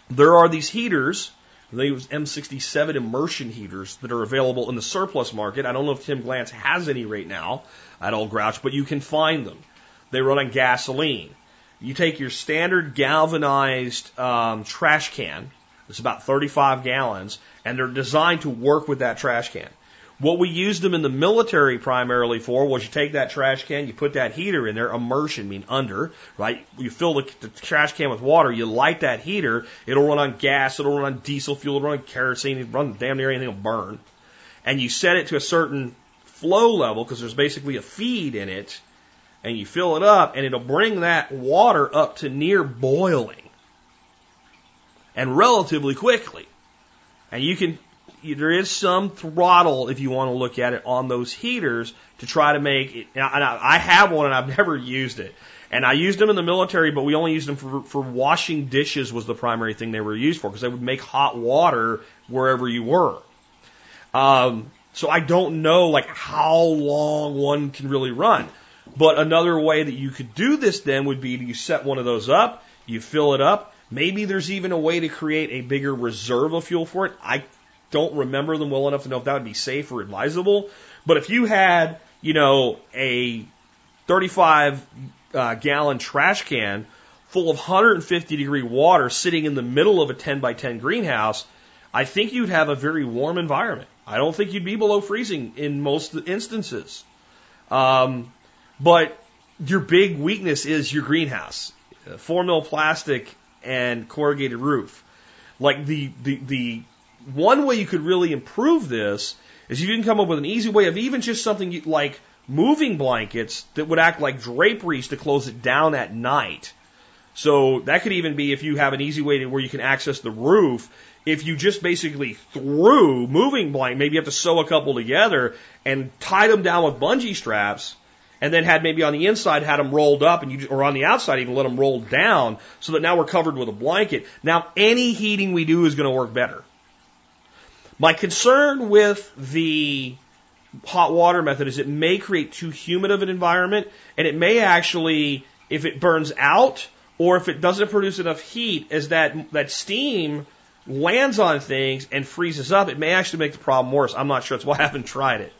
There are these heaters, these M67 immersion heaters that are available in the surplus market. I don't know if Tim Glantz has any right now at Old Grouch, but you can find them. They run on gasoline. You take your standard galvanized um, trash can, it's about 35 gallons, and they're designed to work with that trash can. What we used them in the military primarily for was you take that trash can, you put that heater in there, immersion, mean under, right? You fill the, the trash can with water, you light that heater, it'll run on gas, it'll run on diesel fuel, it'll run on kerosene, it'll run damn near anything will burn. And you set it to a certain flow level because there's basically a feed in it, and you fill it up, and it'll bring that water up to near boiling and relatively quickly. And you can there is some throttle, if you want to look at it, on those heaters to try to make it. And I have one and I've never used it. And I used them in the military, but we only used them for, for washing dishes was the primary thing they were used for because they would make hot water wherever you were. Um, so I don't know like how long one can really run. But another way that you could do this then would be you set one of those up, you fill it up. Maybe there's even a way to create a bigger reserve of fuel for it. I don't remember them well enough to know if that would be safe or advisable. But if you had, you know, a 35 uh, gallon trash can full of 150 degree water sitting in the middle of a 10 by 10 greenhouse, I think you'd have a very warm environment. I don't think you'd be below freezing in most instances. Um, but your big weakness is your greenhouse, four mil plastic and corrugated roof. Like the, the, the one way you could really improve this is you can come up with an easy way of even just something like moving blankets that would act like draperies to close it down at night. So that could even be if you have an easy way to where you can access the roof. If you just basically threw moving blanket, maybe you have to sew a couple together and tie them down with bungee straps, and then had maybe on the inside had them rolled up, and you or on the outside even let them roll down, so that now we're covered with a blanket. Now any heating we do is going to work better. My concern with the hot water method is it may create too humid of an environment and it may actually, if it burns out or if it doesn't produce enough heat as that, that steam lands on things and freezes up, it may actually make the problem worse. I'm not sure. That's why I haven't tried it.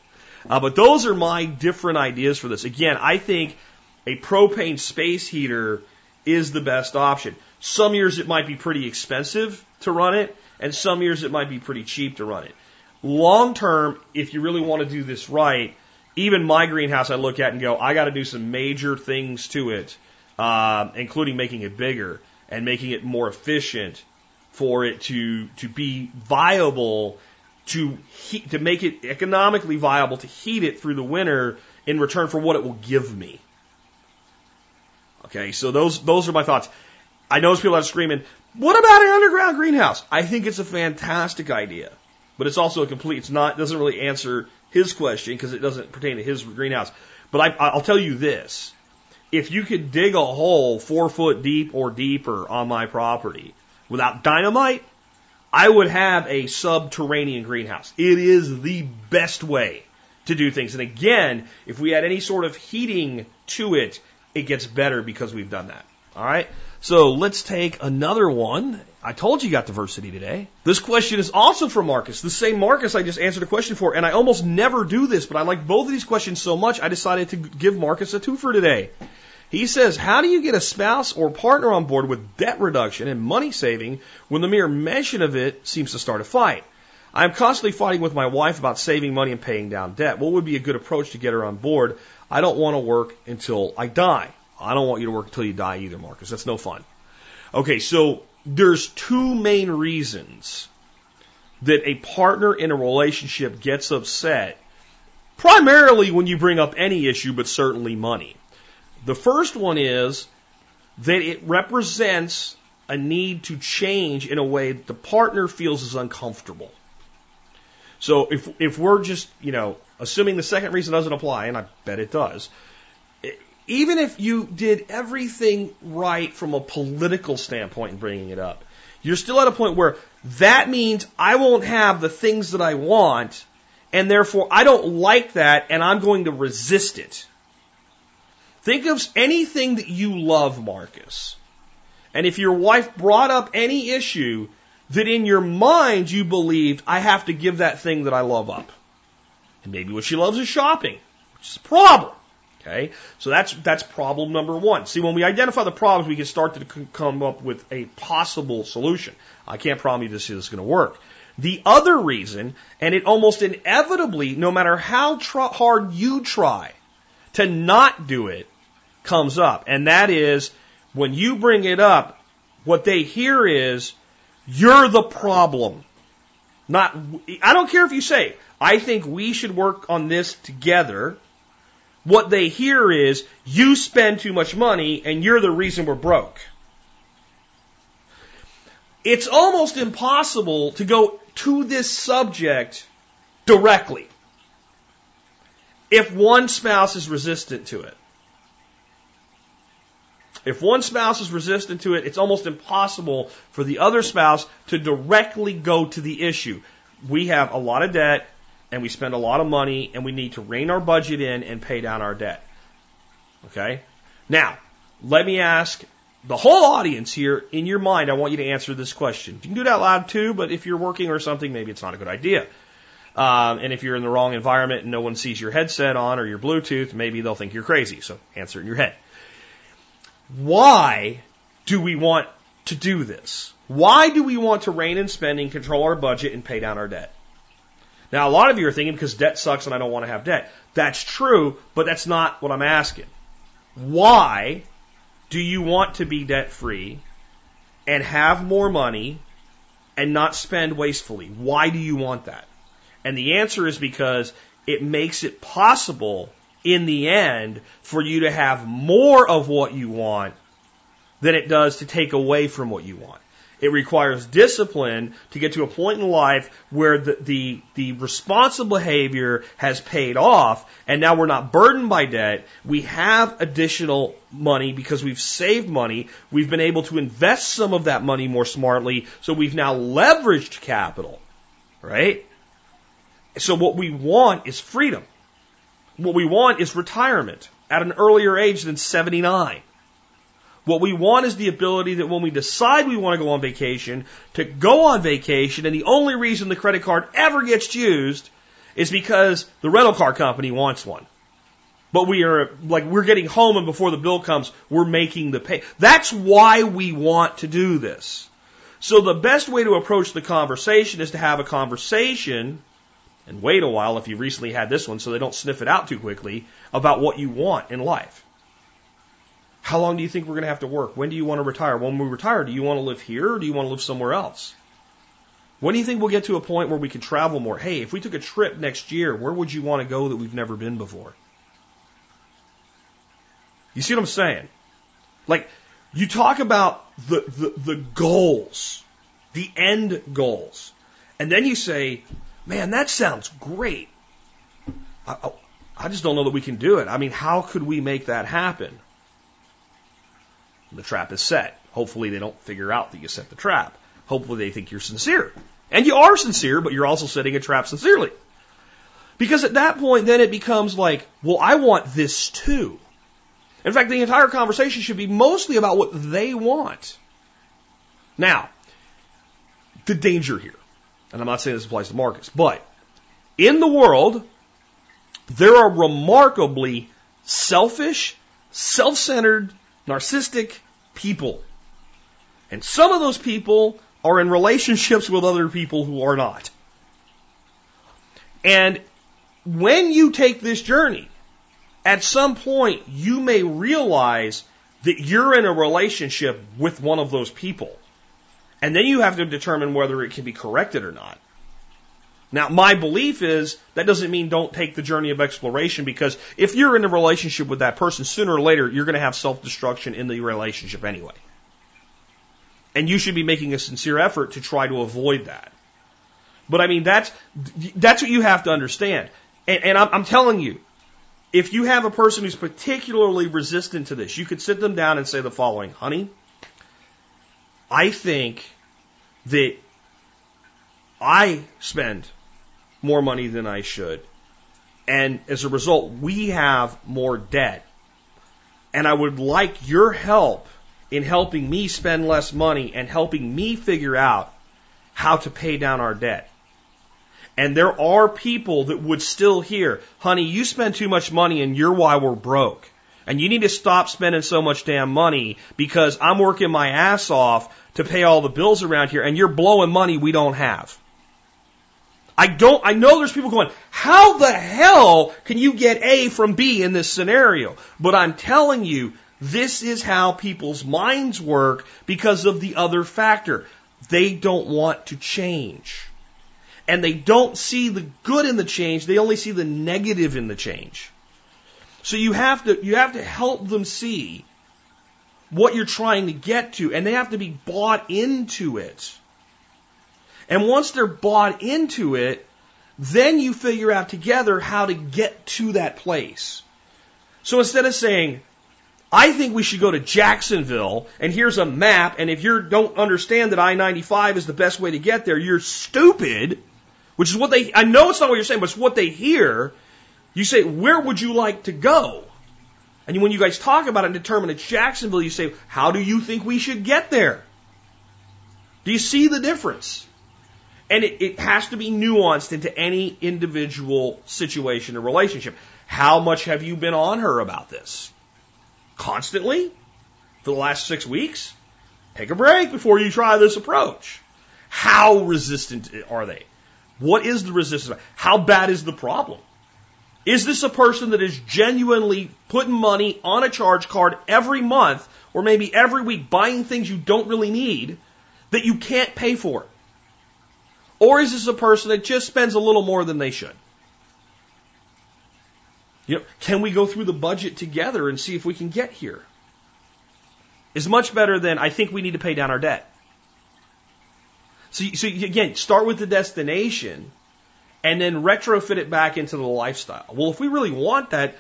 Uh, but those are my different ideas for this. Again, I think a propane space heater is the best option. Some years it might be pretty expensive to run it. And some years it might be pretty cheap to run it. Long term, if you really want to do this right, even my greenhouse I look at and go, I got to do some major things to it, uh, including making it bigger and making it more efficient for it to to be viable to heat, to make it economically viable to heat it through the winter in return for what it will give me. Okay, so those those are my thoughts. I know people are screaming, what about an underground greenhouse? I think it's a fantastic idea, but it's also a complete, it's not, doesn't really answer his question because it doesn't pertain to his greenhouse. But I, I'll tell you this. If you could dig a hole four foot deep or deeper on my property without dynamite, I would have a subterranean greenhouse. It is the best way to do things. And again, if we add any sort of heating to it, it gets better because we've done that. All right. So let's take another one. I told you you got diversity today. This question is also from Marcus. The same Marcus I just answered a question for, and I almost never do this, but I like both of these questions so much I decided to give Marcus a twofer today. He says, How do you get a spouse or partner on board with debt reduction and money saving when the mere mention of it seems to start a fight? I'm constantly fighting with my wife about saving money and paying down debt. What would be a good approach to get her on board? I don't want to work until I die. I don't want you to work until you die either, Marcus. That's no fun. Okay, so there's two main reasons that a partner in a relationship gets upset, primarily when you bring up any issue, but certainly money. The first one is that it represents a need to change in a way that the partner feels is uncomfortable. So if if we're just, you know, assuming the second reason doesn't apply, and I bet it does, even if you did everything right from a political standpoint in bringing it up, you're still at a point where that means I won't have the things that I want, and therefore I don't like that, and I'm going to resist it. Think of anything that you love, Marcus. And if your wife brought up any issue that in your mind you believed, I have to give that thing that I love up. And maybe what she loves is shopping, which is a problem. Okay, so that's that's problem number one. See, when we identify the problems, we can start to come up with a possible solution. I can't promise you this is going to work. The other reason, and it almost inevitably, no matter how tr- hard you try to not do it, comes up, and that is when you bring it up, what they hear is you're the problem. Not, I don't care if you say, I think we should work on this together what they hear is, you spend too much money and you're the reason we're broke. It's almost impossible to go to this subject directly if one spouse is resistant to it. If one spouse is resistant to it, it's almost impossible for the other spouse to directly go to the issue. We have a lot of debt and we spend a lot of money and we need to rein our budget in and pay down our debt. Okay? Now, let me ask the whole audience here in your mind, I want you to answer this question. You can do that out loud too, but if you're working or something, maybe it's not a good idea. Um, and if you're in the wrong environment and no one sees your headset on or your Bluetooth, maybe they'll think you're crazy. So answer it in your head. Why do we want to do this? Why do we want to rein in spending, control our budget, and pay down our debt? Now, a lot of you are thinking because debt sucks and I don't want to have debt. That's true, but that's not what I'm asking. Why do you want to be debt free and have more money and not spend wastefully? Why do you want that? And the answer is because it makes it possible in the end for you to have more of what you want than it does to take away from what you want. It requires discipline to get to a point in life where the, the, the responsible behavior has paid off and now we're not burdened by debt. We have additional money because we've saved money. We've been able to invest some of that money more smartly. So we've now leveraged capital, right? So what we want is freedom. What we want is retirement at an earlier age than 79. What we want is the ability that when we decide we want to go on vacation, to go on vacation, and the only reason the credit card ever gets used is because the rental car company wants one. But we are, like, we're getting home and before the bill comes, we're making the pay. That's why we want to do this. So the best way to approach the conversation is to have a conversation and wait a while if you recently had this one so they don't sniff it out too quickly about what you want in life. How long do you think we're going to have to work? When do you want to retire? When we retire, do you want to live here or do you want to live somewhere else? When do you think we'll get to a point where we can travel more? Hey, if we took a trip next year, where would you want to go that we've never been before? You see what I'm saying? Like, you talk about the, the, the goals, the end goals, and then you say, man, that sounds great. I, oh, I just don't know that we can do it. I mean, how could we make that happen? The trap is set. Hopefully they don't figure out that you set the trap. Hopefully they think you're sincere. And you are sincere, but you're also setting a trap sincerely. Because at that point, then it becomes like, well, I want this too. In fact, the entire conversation should be mostly about what they want. Now, the danger here, and I'm not saying this applies to Marcus, but in the world, there are remarkably selfish, self-centered, narcissistic people. And some of those people are in relationships with other people who are not. And when you take this journey, at some point you may realize that you're in a relationship with one of those people. And then you have to determine whether it can be corrected or not. Now, my belief is that doesn't mean don't take the journey of exploration because if you're in a relationship with that person, sooner or later, you're going to have self destruction in the relationship anyway. And you should be making a sincere effort to try to avoid that. But I mean, that's, that's what you have to understand. And, and I'm, I'm telling you, if you have a person who's particularly resistant to this, you could sit them down and say the following, honey, I think that I spend more money than I should. And as a result, we have more debt. And I would like your help in helping me spend less money and helping me figure out how to pay down our debt. And there are people that would still hear, honey, you spend too much money and you're why we're broke. And you need to stop spending so much damn money because I'm working my ass off to pay all the bills around here and you're blowing money we don't have. I don't, I know there's people going, how the hell can you get A from B in this scenario? But I'm telling you, this is how people's minds work because of the other factor. They don't want to change. And they don't see the good in the change, they only see the negative in the change. So you have to, you have to help them see what you're trying to get to, and they have to be bought into it. And once they're bought into it, then you figure out together how to get to that place. So instead of saying, I think we should go to Jacksonville and here's a map and if you don't understand that I-95 is the best way to get there, you're stupid, which is what they, I know it's not what you're saying, but it's what they hear. You say, where would you like to go? And when you guys talk about it and determine it's Jacksonville, you say, how do you think we should get there? Do you see the difference? And it, it has to be nuanced into any individual situation or relationship. How much have you been on her about this? Constantly? For the last six weeks? Take a break before you try this approach. How resistant are they? What is the resistance? How bad is the problem? Is this a person that is genuinely putting money on a charge card every month or maybe every week buying things you don't really need that you can't pay for? Or is this a person that just spends a little more than they should? You know, can we go through the budget together and see if we can get here? Is much better than I think we need to pay down our debt. So, so again, start with the destination and then retrofit it back into the lifestyle. Well, if we really want that,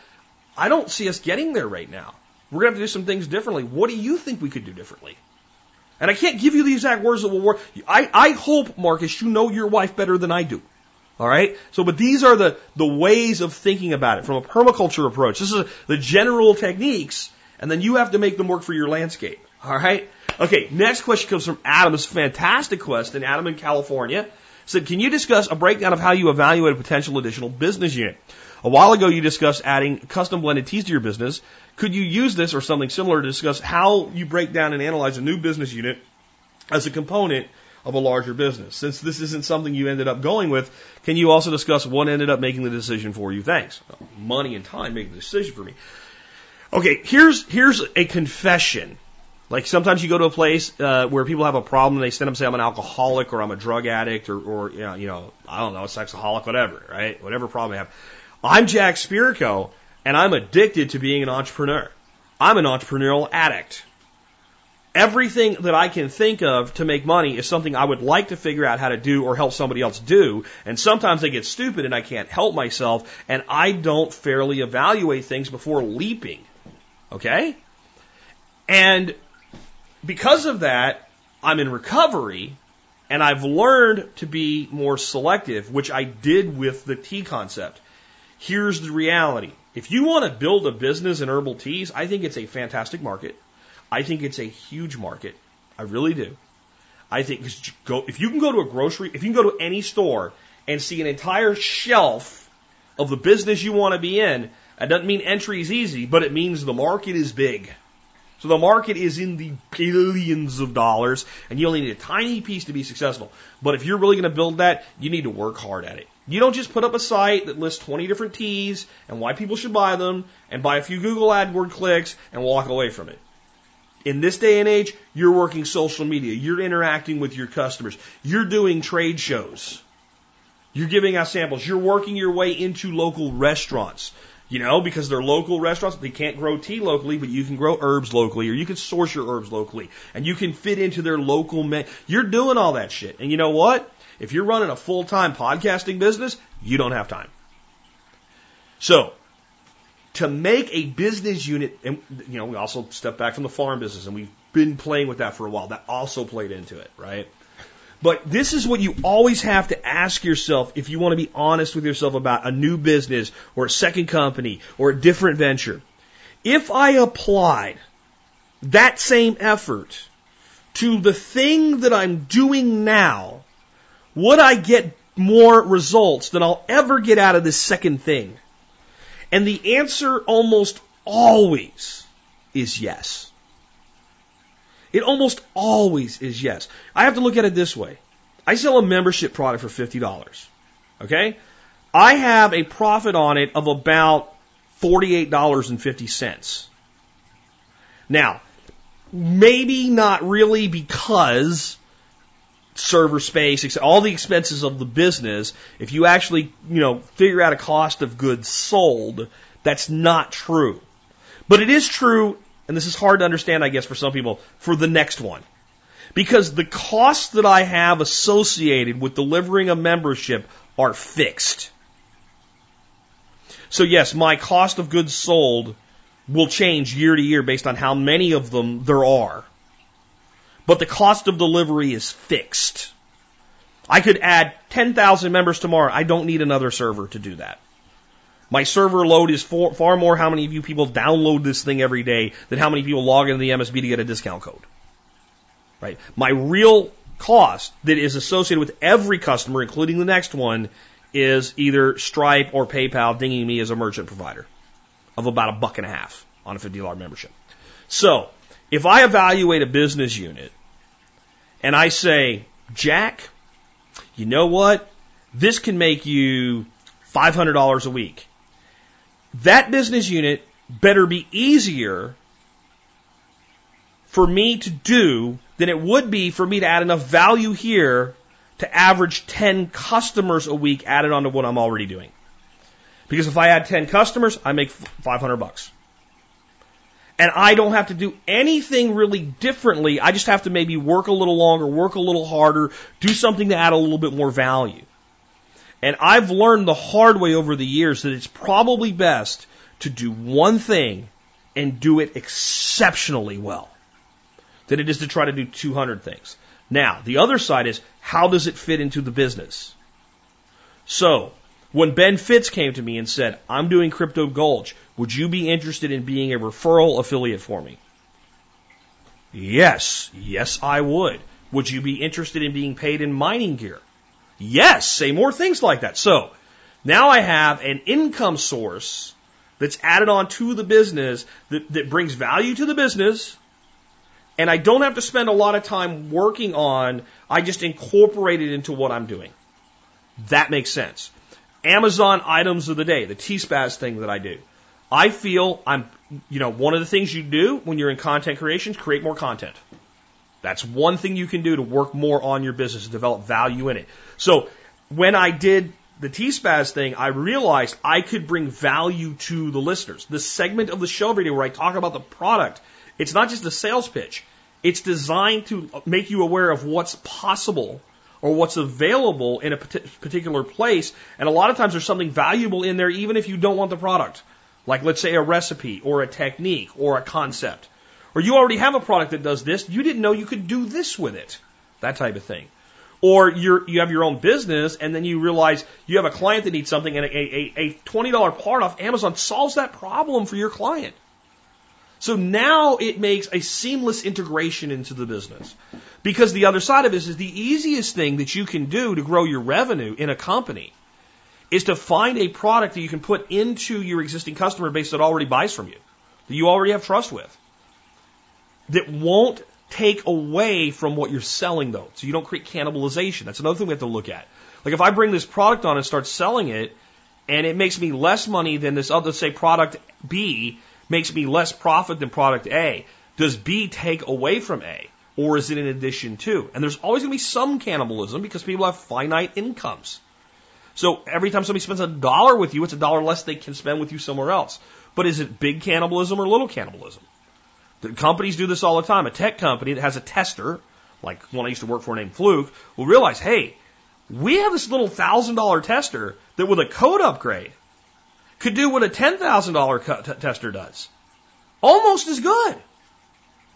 I don't see us getting there right now. We're going to have to do some things differently. What do you think we could do differently? And I can't give you the exact words that will work. I, I hope, Marcus, you know your wife better than I do. All right. So, but these are the, the ways of thinking about it from a permaculture approach. This is the general techniques, and then you have to make them work for your landscape. All right. Okay. Next question comes from Adam. It's a fantastic question. Adam in California said, can you discuss a breakdown of how you evaluate a potential additional business unit? A while ago, you discussed adding custom blended teas to your business. Could you use this or something similar to discuss how you break down and analyze a new business unit as a component of a larger business? Since this isn't something you ended up going with, can you also discuss what ended up making the decision for you? Thanks. Money and time making the decision for me. Okay, here's here's a confession. Like sometimes you go to a place uh, where people have a problem and they up and say I'm an alcoholic or I'm a drug addict or, or you, know, you know I don't know a sexaholic whatever right whatever problem they have. I'm Jack Spirko and I'm addicted to being an entrepreneur. I'm an entrepreneurial addict. Everything that I can think of to make money is something I would like to figure out how to do or help somebody else do. And sometimes I get stupid and I can't help myself and I don't fairly evaluate things before leaping. Okay? And because of that, I'm in recovery and I've learned to be more selective, which I did with the tea concept. Here's the reality. If you want to build a business in herbal teas, I think it's a fantastic market. I think it's a huge market. I really do. I think go, if you can go to a grocery, if you can go to any store and see an entire shelf of the business you want to be in, that doesn't mean entry is easy, but it means the market is big. So the market is in the billions of dollars, and you only need a tiny piece to be successful. But if you're really going to build that, you need to work hard at it. You don't just put up a site that lists 20 different teas and why people should buy them, and buy a few Google AdWord clicks and walk away from it. In this day and age, you're working social media, you're interacting with your customers, you're doing trade shows, you're giving out samples, you're working your way into local restaurants. You know, because they're local restaurants, they can't grow tea locally, but you can grow herbs locally, or you can source your herbs locally, and you can fit into their local menu. You're doing all that shit. And you know what? If you're running a full time podcasting business, you don't have time. So, to make a business unit, and you know, we also stepped back from the farm business and we've been playing with that for a while. That also played into it, right? But this is what you always have to ask yourself if you want to be honest with yourself about a new business or a second company or a different venture. If I applied that same effort to the thing that I'm doing now, would I get more results than I'll ever get out of this second thing? And the answer almost always is yes. It almost always is yes. I have to look at it this way. I sell a membership product for $50. Okay? I have a profit on it of about $48.50. Now, maybe not really because server space, all the expenses of the business, if you actually, you know, figure out a cost of goods sold, that's not true. But it is true, and this is hard to understand, I guess, for some people, for the next one. Because the costs that I have associated with delivering a membership are fixed. So yes, my cost of goods sold will change year to year based on how many of them there are. But the cost of delivery is fixed. I could add 10,000 members tomorrow. I don't need another server to do that. My server load is for, far more how many of you people download this thing every day than how many people log into the MSB to get a discount code. Right? My real cost that is associated with every customer, including the next one, is either Stripe or PayPal dinging me as a merchant provider of about a buck and a half on a $50 membership. So, if I evaluate a business unit and I say, Jack, you know what? This can make you $500 a week. That business unit better be easier for me to do than it would be for me to add enough value here to average 10 customers a week added onto what I'm already doing. Because if I add 10 customers, I make 500 bucks. And I don't have to do anything really differently. I just have to maybe work a little longer, work a little harder, do something to add a little bit more value. And I've learned the hard way over the years that it's probably best to do one thing and do it exceptionally well than it is to try to do 200 things. Now, the other side is how does it fit into the business? So, when Ben Fitz came to me and said, I'm doing Crypto Gulch, would you be interested in being a referral affiliate for me? Yes, yes, I would. Would you be interested in being paid in mining gear? Yes, say more things like that. So, now I have an income source that's added on to the business that, that brings value to the business and I don't have to spend a lot of time working on, I just incorporate it into what I'm doing. That makes sense. Amazon items of the day, the T-Spaz thing that I do. I feel I'm, you know, one of the things you do when you're in content creation is create more content. That's one thing you can do to work more on your business and develop value in it. So when I did the T-Spaz thing, I realized I could bring value to the listeners. The segment of the show video where I talk about the product it's not just a sales pitch. It's designed to make you aware of what's possible or what's available in a particular place. And a lot of times there's something valuable in there even if you don't want the product. Like let's say a recipe or a technique or a concept. Or you already have a product that does this. You didn't know you could do this with it. That type of thing. Or you're, you have your own business and then you realize you have a client that needs something and a, a, a $20 part off Amazon solves that problem for your client. So now it makes a seamless integration into the business. Because the other side of this is the easiest thing that you can do to grow your revenue in a company is to find a product that you can put into your existing customer base that already buys from you, that you already have trust with, that won't take away from what you're selling though. So you don't create cannibalization. That's another thing we have to look at. Like if I bring this product on and start selling it, and it makes me less money than this other, say, product B, makes me less profit than product A. Does B take away from A? Or is it in addition to? And there's always going to be some cannibalism because people have finite incomes. So every time somebody spends a dollar with you, it's a dollar less they can spend with you somewhere else. But is it big cannibalism or little cannibalism? The companies do this all the time. A tech company that has a tester, like one I used to work for named Fluke, will realize, hey, we have this little thousand dollar tester that with a code upgrade could do what a $10,000 cut t- tester does. Almost as good.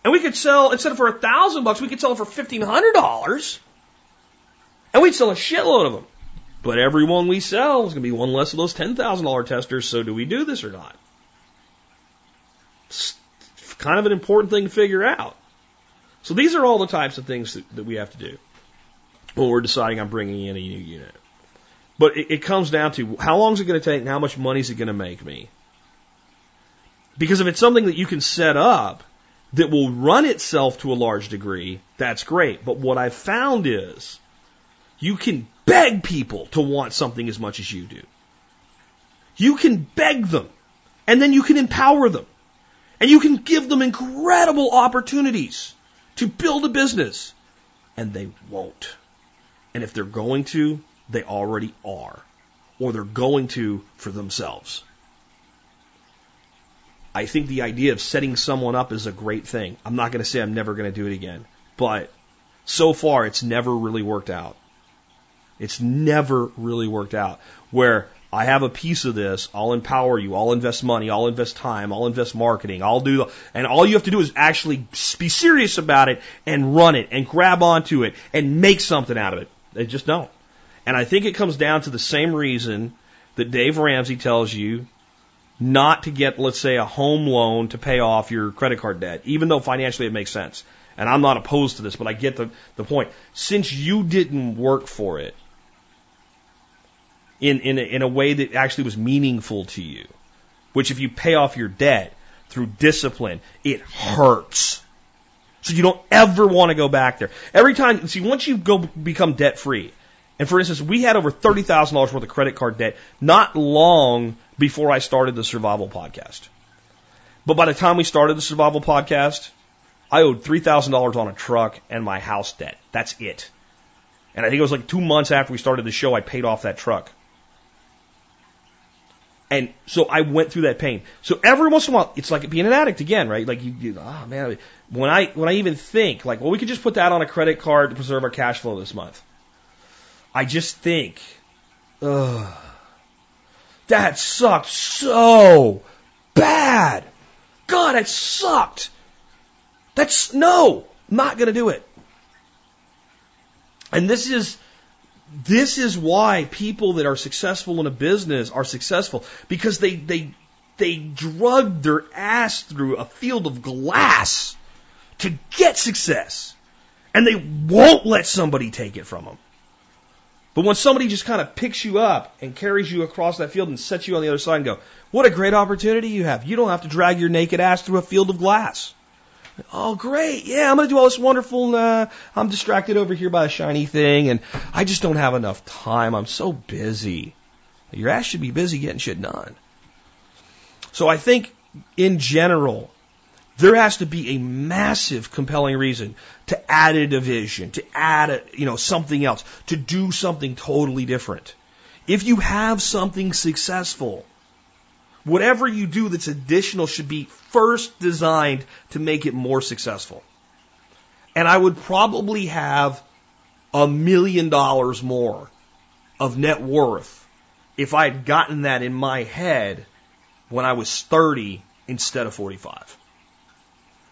And we could sell, instead of for a thousand bucks, we could sell it for $1,500. And we'd sell a shitload of them. But every one we sell is going to be one less of those $10,000 testers. So do we do this or not? Kind of an important thing to figure out. So these are all the types of things that, that we have to do when we're deciding on bringing in a new unit. But it, it comes down to how long is it going to take and how much money is it going to make me? Because if it's something that you can set up that will run itself to a large degree, that's great. But what I've found is you can beg people to want something as much as you do. You can beg them and then you can empower them and you can give them incredible opportunities to build a business and they won't. And if they're going to, they already are. Or they're going to for themselves. I think the idea of setting someone up is a great thing. I'm not going to say I'm never going to do it again, but so far it's never really worked out. It's never really worked out where I have a piece of this. I'll empower you. I'll invest money. I'll invest time. I'll invest marketing. I'll do, and all you have to do is actually be serious about it and run it and grab onto it and make something out of it. They just don't. And I think it comes down to the same reason that Dave Ramsey tells you not to get, let's say, a home loan to pay off your credit card debt, even though financially it makes sense. And I'm not opposed to this, but I get the, the point. Since you didn't work for it in, in, a, in a way that actually was meaningful to you, which if you pay off your debt through discipline, it hurts. So you don't ever want to go back there. Every time, see, once you go become debt free, and for instance, we had over $30,000 worth of credit card debt not long before I started the survival podcast. But by the time we started the survival podcast, I owed $3,000 on a truck and my house debt. That's it. And I think it was like two months after we started the show, I paid off that truck. And so I went through that pain. So every once in a while, it's like being an addict again, right? Like you, you oh man, when I when I even think like, well, we could just put that on a credit card to preserve our cash flow this month. I just think, ugh, that sucked so bad. God, it sucked. That's no, not gonna do it. And this is this is why people that are successful in a business are successful because they they they drug their ass through a field of glass to get success. And they won't let somebody take it from them. But when somebody just kind of picks you up and carries you across that field and sets you on the other side and go, what a great opportunity you have. You don't have to drag your naked ass through a field of glass. Oh, great. Yeah, I'm going to do all this wonderful. Uh, I'm distracted over here by a shiny thing and I just don't have enough time. I'm so busy. Your ass should be busy getting shit done. So I think in general, there has to be a massive compelling reason to add a division, to add a, you know, something else, to do something totally different. If you have something successful, whatever you do that's additional should be first designed to make it more successful. And I would probably have a million dollars more of net worth if I had gotten that in my head when I was 30 instead of 45.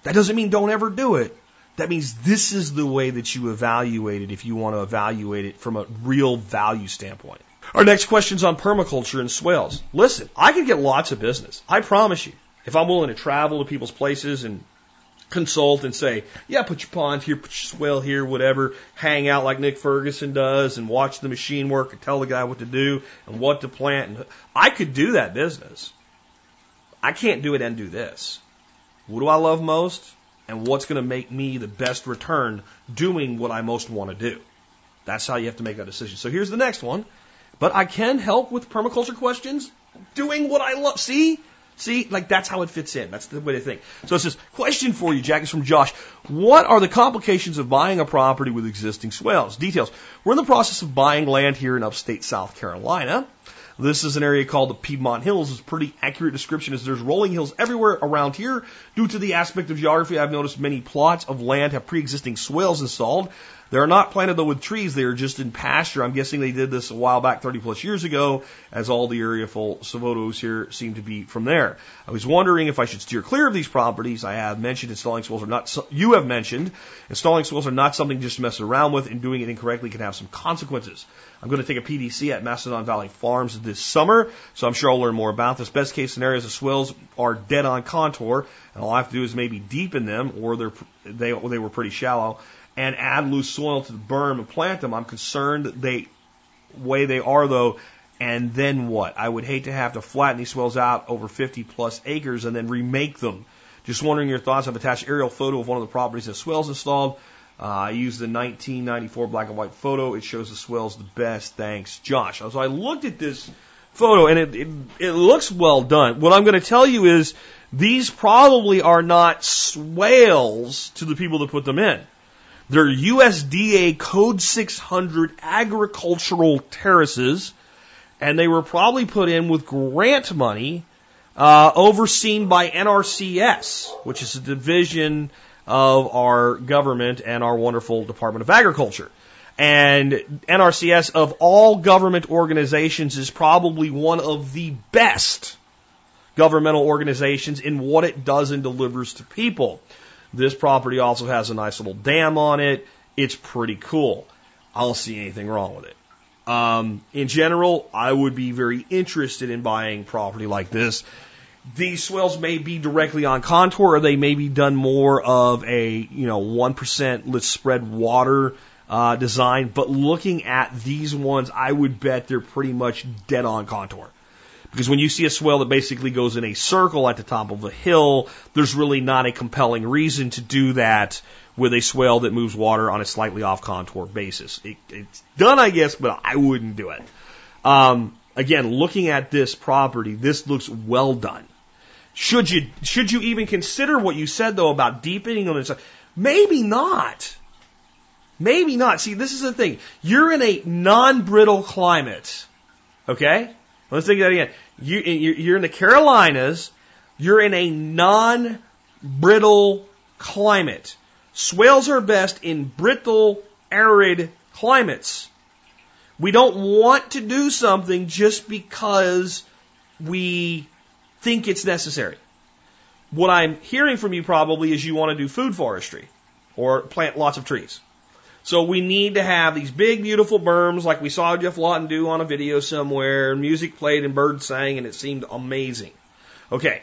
That doesn't mean don't ever do it. That means this is the way that you evaluate it if you want to evaluate it from a real value standpoint. Our next question is on permaculture and swales. Listen, I could get lots of business. I promise you. If I'm willing to travel to people's places and consult and say, yeah, put your pond here, put your swale here, whatever, hang out like Nick Ferguson does and watch the machine work and tell the guy what to do and what to plant. And I could do that business. I can't do it and do this. What do I love most? And what's going to make me the best return doing what I most want to do? That's how you have to make that decision. So here's the next one. But I can help with permaculture questions doing what I love. See? See, like that's how it fits in. That's the way to think. So it says, question for you, Jack, is from Josh. What are the complications of buying a property with existing swales? Details. We're in the process of buying land here in upstate South Carolina. This is an area called the Piedmont Hills. It's a pretty accurate description as there's rolling hills everywhere around here. Due to the aspect of geography, I've noticed many plots of land have pre-existing swales installed. They're not planted though with trees. They are just in pasture. I'm guessing they did this a while back, 30 plus years ago, as all the area full Savotos here seem to be from there. I was wondering if I should steer clear of these properties. I have mentioned installing swales are not, you have mentioned installing swales are not something just to mess around with and doing it incorrectly can have some consequences. I'm going to take a PDC at Macedon Valley Farms this summer, so I'm sure I'll learn more about this. Best case scenarios, the swales are dead on contour, and all I have to do is maybe deepen them, or they're, they, they were pretty shallow and add loose soil to the berm and plant them. I'm concerned that they way they are though. And then what? I would hate to have to flatten these swales out over 50 plus acres and then remake them. Just wondering your thoughts. I've attached aerial photo of one of the properties that swales installed. Uh, I used the 1994 black and white photo. It shows the swales the best. Thanks, Josh. So I looked at this photo and it, it, it looks well done. What I'm going to tell you is these probably are not swales to the people that put them in. They're USDA Code 600 agricultural terraces, and they were probably put in with grant money uh, overseen by NRCS, which is a division of our government and our wonderful Department of Agriculture. And NRCS, of all government organizations, is probably one of the best governmental organizations in what it does and delivers to people. This property also has a nice little dam on it. It's pretty cool. I don't see anything wrong with it. Um, in general, I would be very interested in buying property like this. These swales may be directly on contour, or they may be done more of a you know one percent let's spread water uh, design. But looking at these ones, I would bet they're pretty much dead on contour. Because when you see a swale that basically goes in a circle at the top of a hill, there's really not a compelling reason to do that with a swale that moves water on a slightly off contour basis. It, it's done, I guess, but I wouldn't do it. Um, again, looking at this property, this looks well done. Should you should you even consider what you said though about deepening on this? Maybe not. Maybe not. See, this is the thing. You're in a non-brittle climate. Okay? Let's think of that again. You, you're in the Carolinas. You're in a non-brittle climate. Swales are best in brittle, arid climates. We don't want to do something just because we think it's necessary. What I'm hearing from you probably is you want to do food forestry or plant lots of trees. So we need to have these big, beautiful berms like we saw Geoff Lawton do on a video somewhere. Music played and birds sang and it seemed amazing. Okay.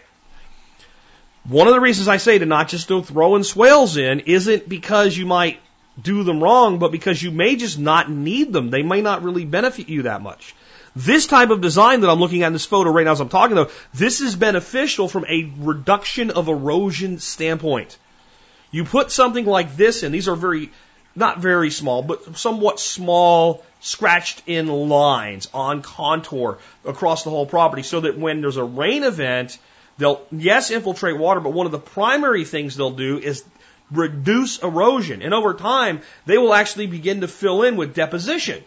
One of the reasons I say to not just go throwing swales in isn't because you might do them wrong, but because you may just not need them. They may not really benefit you that much. This type of design that I'm looking at in this photo right now as I'm talking though, this is beneficial from a reduction of erosion standpoint. You put something like this in, these are very not very small, but somewhat small, scratched in lines on contour across the whole property so that when there's a rain event, they'll, yes, infiltrate water, but one of the primary things they'll do is reduce erosion. And over time, they will actually begin to fill in with deposition.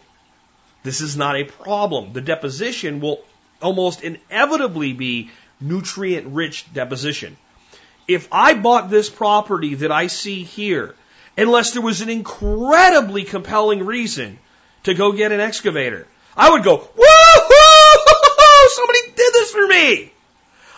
This is not a problem. The deposition will almost inevitably be nutrient rich deposition. If I bought this property that I see here unless there was an incredibly compelling reason to go get an excavator. I would go, woohoo! Somebody did this for me!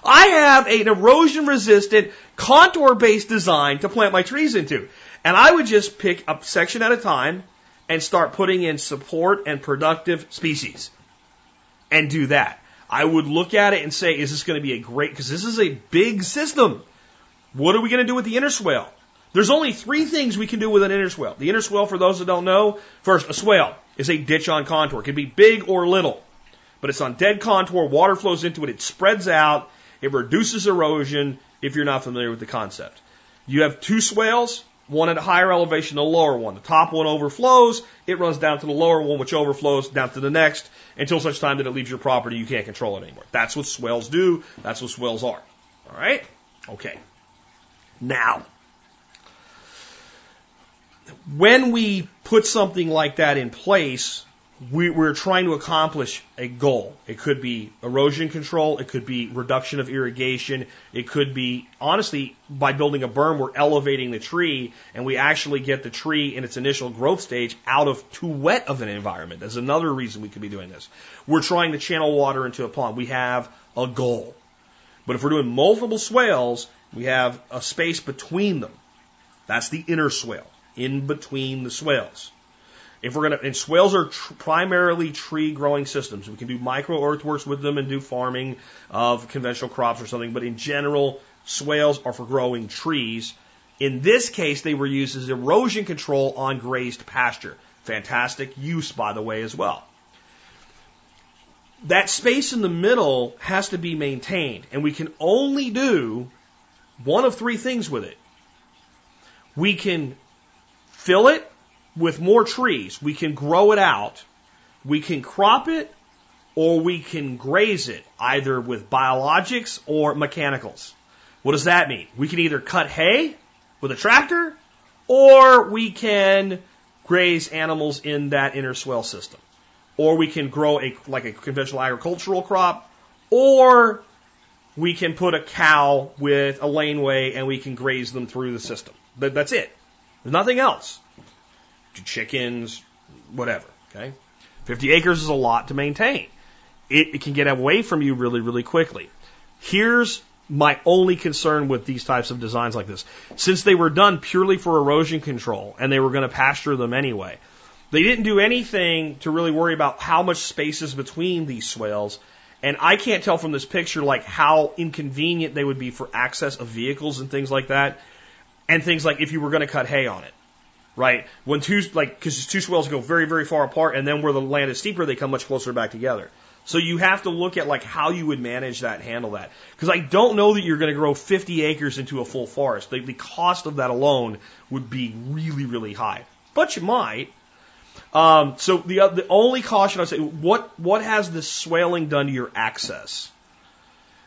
I have an erosion resistant, contour based design to plant my trees into. And I would just pick a section at a time and start putting in support and productive species and do that. I would look at it and say, is this going to be a great, because this is a big system. What are we going to do with the inner swale? There's only three things we can do with an inner swale. The inner swale, for those that don't know, first, a swale is a ditch on contour. It can be big or little, but it's on dead contour. Water flows into it. It spreads out. It reduces erosion if you're not familiar with the concept. You have two swales, one at a higher elevation, the lower one. The top one overflows. It runs down to the lower one, which overflows down to the next until such time that it leaves your property. You can't control it anymore. That's what swales do. That's what swales are. All right? Okay. Now, when we put something like that in place, we, we're trying to accomplish a goal. It could be erosion control. It could be reduction of irrigation. It could be, honestly, by building a berm, we're elevating the tree and we actually get the tree in its initial growth stage out of too wet of an environment. That's another reason we could be doing this. We're trying to channel water into a pond. We have a goal. But if we're doing multiple swales, we have a space between them. That's the inner swale, in between the swales. If we're gonna, and swales are tr- primarily tree growing systems. We can do micro earthworks with them and do farming of conventional crops or something, but in general, swales are for growing trees. In this case, they were used as erosion control on grazed pasture. Fantastic use, by the way, as well. That space in the middle has to be maintained, and we can only do one of three things with it. We can fill it with more trees. We can grow it out. We can crop it or we can graze it either with biologics or mechanicals. What does that mean? We can either cut hay with a tractor or we can graze animals in that inner swale system. Or we can grow a, like a conventional agricultural crop or we can put a cow with a laneway and we can graze them through the system. That's it. There's nothing else. Chickens, whatever. Okay. 50 acres is a lot to maintain. It, it can get away from you really, really quickly. Here's my only concern with these types of designs like this. Since they were done purely for erosion control and they were going to pasture them anyway, they didn't do anything to really worry about how much space is between these swales and I can't tell from this picture like how inconvenient they would be for access of vehicles and things like that. And things like if you were going to cut hay on it, right? When two, like, because two swales go very, very far apart and then where the land is steeper, they come much closer back together. So you have to look at like how you would manage that, handle that. Because I don't know that you're going to grow 50 acres into a full forest. The, the cost of that alone would be really, really high. But you might. Um, so the uh, the only caution I say, what what has this swaling done to your access?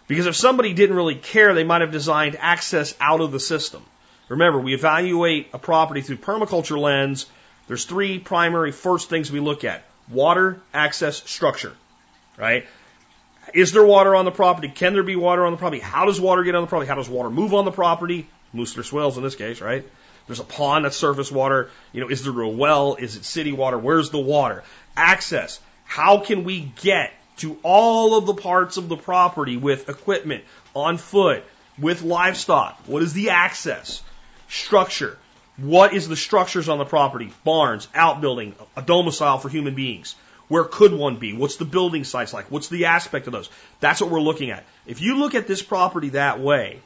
Because if somebody didn't really care, they might have designed access out of the system. Remember, we evaluate a property through permaculture lens. There's three primary first things we look at: water, access, structure. Right? Is there water on the property? Can there be water on the property? How does water get on the property? How does water move on the property? Moose or swales in this case, right? There's a pond that's surface water. You know, is there a well? Is it city water? Where's the water? Access. How can we get to all of the parts of the property with equipment, on foot, with livestock? What is the access? Structure. What is the structures on the property? Barns, outbuilding, a domicile for human beings. Where could one be? What's the building sites like? What's the aspect of those? That's what we're looking at. If you look at this property that way,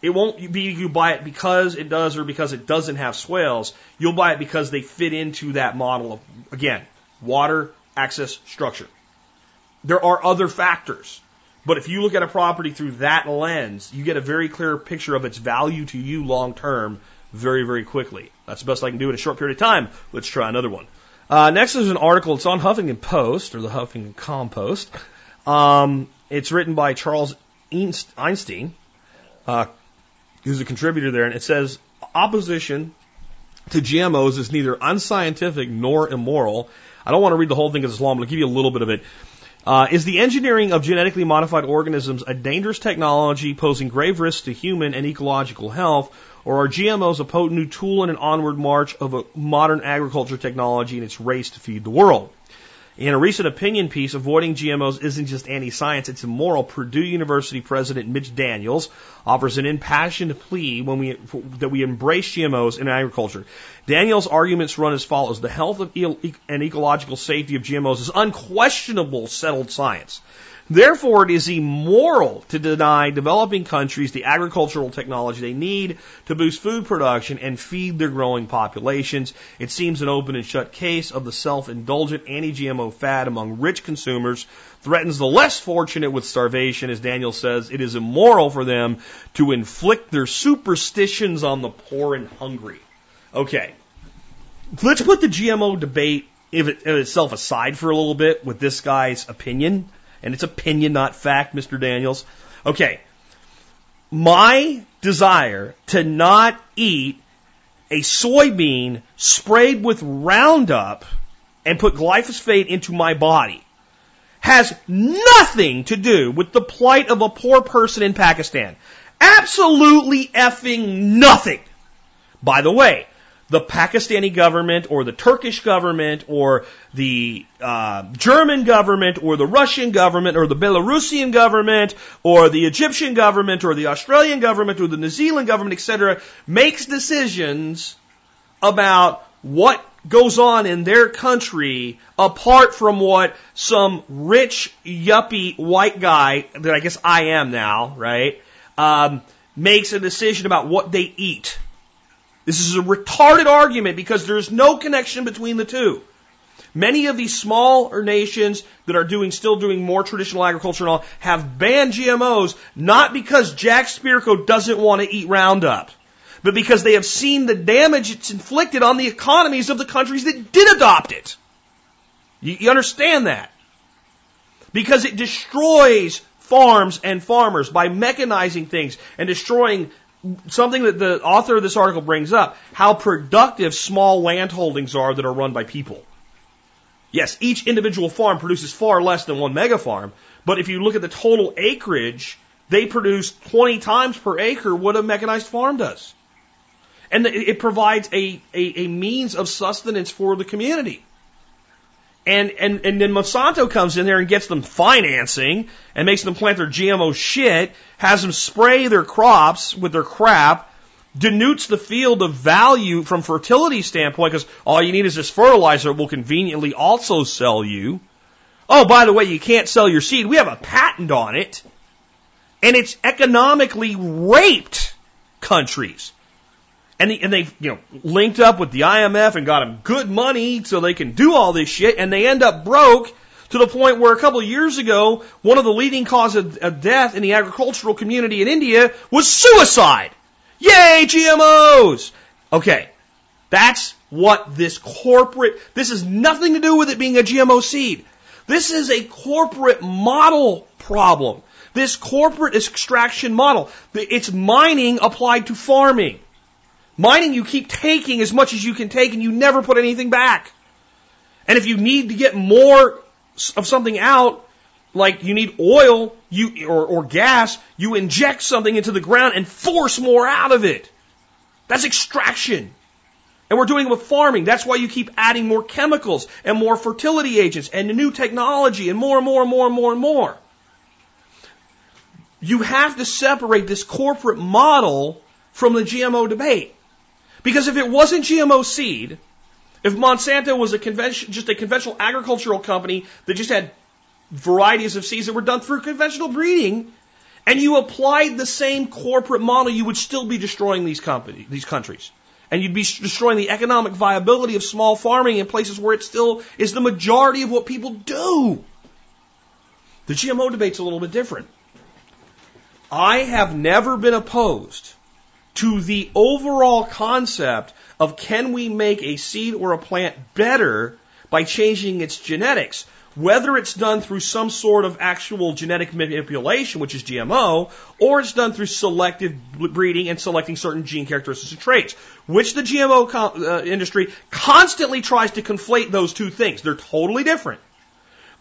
it won't be you buy it because it does or because it doesn't have swales. You'll buy it because they fit into that model of, again, water, access, structure. There are other factors. But if you look at a property through that lens, you get a very clear picture of its value to you long term very, very quickly. That's the best I can do in a short period of time. Let's try another one. Uh, next is an article. It's on Huffington Post or the Huffington Compost. Um, it's written by Charles Eisenstein, uh, who's a contributor there, and it says opposition to GMOs is neither unscientific nor immoral. I don't want to read the whole thing because it's long, but I'll give you a little bit of it. Uh, is the engineering of genetically modified organisms a dangerous technology posing grave risks to human and ecological health, or are GMOs a potent new tool in an onward march of a modern agriculture technology in its race to feed the world? In a recent opinion piece, avoiding GMOs isn't just anti-science, it's immoral. Purdue University President Mitch Daniels offers an impassioned plea when we, that we embrace GMOs in agriculture. Daniels' arguments run as follows. The health of e- and ecological safety of GMOs is unquestionable settled science. Therefore, it is immoral to deny developing countries the agricultural technology they need to boost food production and feed their growing populations. It seems an open and shut case of the self-indulgent anti-GMO fad among rich consumers threatens the less fortunate with starvation. As Daniel says, it is immoral for them to inflict their superstitions on the poor and hungry. Okay. Let's put the GMO debate itself aside for a little bit with this guy's opinion and it's opinion, not fact, Mr. Daniels. Okay. My desire to not eat a soybean sprayed with Roundup and put glyphosate into my body has nothing to do with the plight of a poor person in Pakistan. Absolutely effing nothing. By the way, the Pakistani government or the Turkish government or the uh, German government or the Russian government or the Belarusian government or the Egyptian government or the Australian government or the New Zealand government, etc., makes decisions about what goes on in their country apart from what some rich yuppie white guy that I guess I am now, right, um, makes a decision about what they eat. This is a retarded argument because there's no connection between the two. Many of these smaller nations that are doing, still doing more traditional agriculture and all, have banned GMOs not because Jack Spirko doesn't want to eat Roundup, but because they have seen the damage it's inflicted on the economies of the countries that did adopt it. You, you understand that? Because it destroys farms and farmers by mechanizing things and destroying something that the author of this article brings up, how productive small land holdings are that are run by people. Yes, each individual farm produces far less than one mega farm, but if you look at the total acreage, they produce 20 times per acre what a mechanized farm does. And it provides a, a, a means of sustenance for the community. And, and, and then Monsanto comes in there and gets them financing and makes them plant their GMO shit, has them spray their crops with their crap, denutes the field of value from fertility standpoint because all you need is this fertilizer will conveniently also sell you. Oh, by the way, you can't sell your seed. We have a patent on it. And it's economically raped countries. And, the, and they've, you know, linked up with the IMF and got them good money so they can do all this shit and they end up broke to the point where a couple of years ago, one of the leading causes of death in the agricultural community in India was suicide. Yay, GMOs! Okay. That's what this corporate, this has nothing to do with it being a GMO seed. This is a corporate model problem. This corporate extraction model. It's mining applied to farming. Mining, you keep taking as much as you can take and you never put anything back. And if you need to get more of something out, like you need oil you, or, or gas, you inject something into the ground and force more out of it. That's extraction. And we're doing it with farming. That's why you keep adding more chemicals and more fertility agents and new technology and more and more and more and more and more. You have to separate this corporate model from the GMO debate. Because if it wasn't GMO seed, if Monsanto was a convention, just a conventional agricultural company that just had varieties of seeds that were done through conventional breeding, and you applied the same corporate model, you would still be destroying these companies, these countries. And you'd be destroying the economic viability of small farming in places where it still is the majority of what people do. The GMO debate's a little bit different. I have never been opposed to the overall concept of can we make a seed or a plant better by changing its genetics, whether it's done through some sort of actual genetic manipulation, which is GMO, or it's done through selective breeding and selecting certain gene characteristics and traits, which the GMO uh, industry constantly tries to conflate those two things. They're totally different.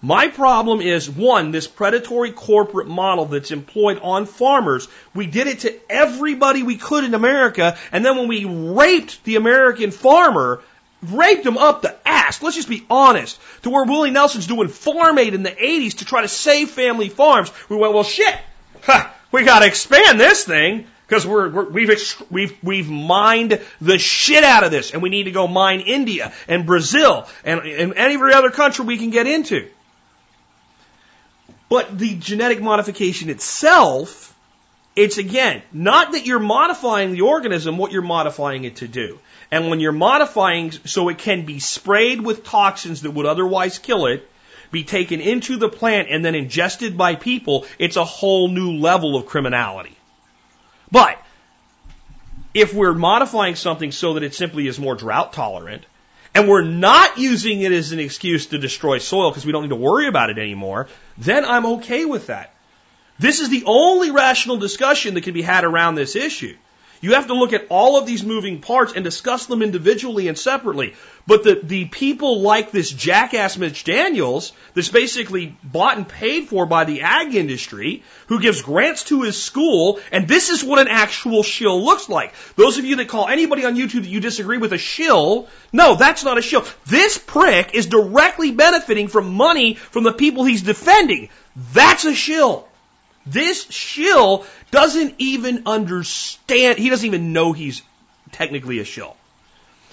My problem is one, this predatory corporate model that's employed on farmers. We did it to everybody we could in America, and then when we raped the American farmer, raped him up the ass, let's just be honest, to where Willie Nelson's doing Farm Aid in the 80s to try to save family farms, we went, well shit, ha, we gotta expand this thing, because we're, we're, we've we've we've mined the shit out of this, and we need to go mine India and Brazil and, and any other country we can get into. But the genetic modification itself, it's again, not that you're modifying the organism, what you're modifying it to do. And when you're modifying so it can be sprayed with toxins that would otherwise kill it, be taken into the plant and then ingested by people, it's a whole new level of criminality. But if we're modifying something so that it simply is more drought tolerant, and we're not using it as an excuse to destroy soil because we don't need to worry about it anymore, then I'm okay with that. This is the only rational discussion that can be had around this issue. You have to look at all of these moving parts and discuss them individually and separately. But the, the people like this jackass Mitch Daniels, that's basically bought and paid for by the ag industry, who gives grants to his school, and this is what an actual shill looks like. Those of you that call anybody on YouTube that you disagree with a shill, no, that's not a shill. This prick is directly benefiting from money from the people he's defending. That's a shill. This shill doesn't even understand, he doesn't even know he's technically a shill.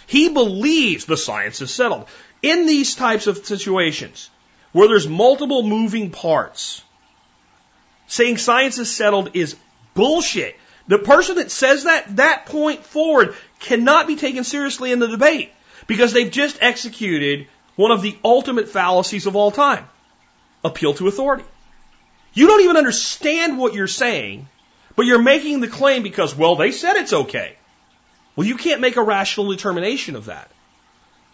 He believes the science is settled. In these types of situations, where there's multiple moving parts, saying science is settled is bullshit. The person that says that, that point forward cannot be taken seriously in the debate because they've just executed one of the ultimate fallacies of all time. Appeal to authority. You don't even understand what you're saying, but you're making the claim because, well, they said it's okay. Well, you can't make a rational determination of that.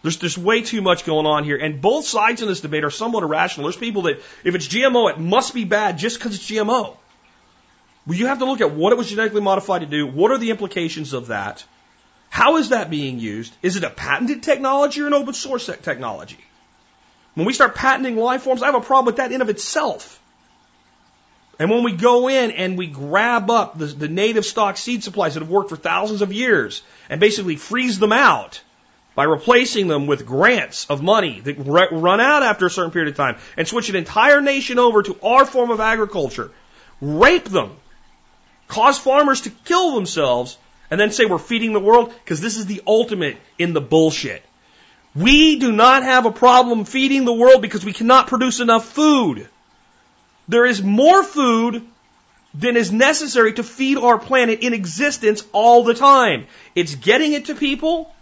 There's, there's way too much going on here, and both sides in this debate are somewhat irrational. There's people that, if it's GMO, it must be bad just because it's GMO. Well, you have to look at what it was genetically modified to do. What are the implications of that? How is that being used? Is it a patented technology or an open source technology? When we start patenting life forms, I have a problem with that in of itself. And when we go in and we grab up the, the, native stock seed supplies that have worked for thousands of years and basically freeze them out by replacing them with grants of money that run out after a certain period of time and switch an entire nation over to our form of agriculture, rape them, cause farmers to kill themselves, and then say we're feeding the world because this is the ultimate in the bullshit. We do not have a problem feeding the world because we cannot produce enough food. There is more food than is necessary to feed our planet in existence all the time. It's getting it to people,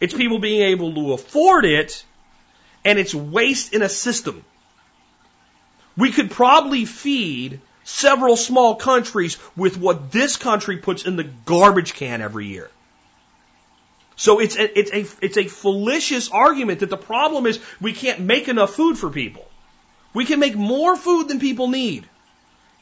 it's people being able to afford it, and it's waste in a system. We could probably feed several small countries with what this country puts in the garbage can every year. So it's a, it's a, it's a fallacious argument that the problem is we can't make enough food for people. We can make more food than people need.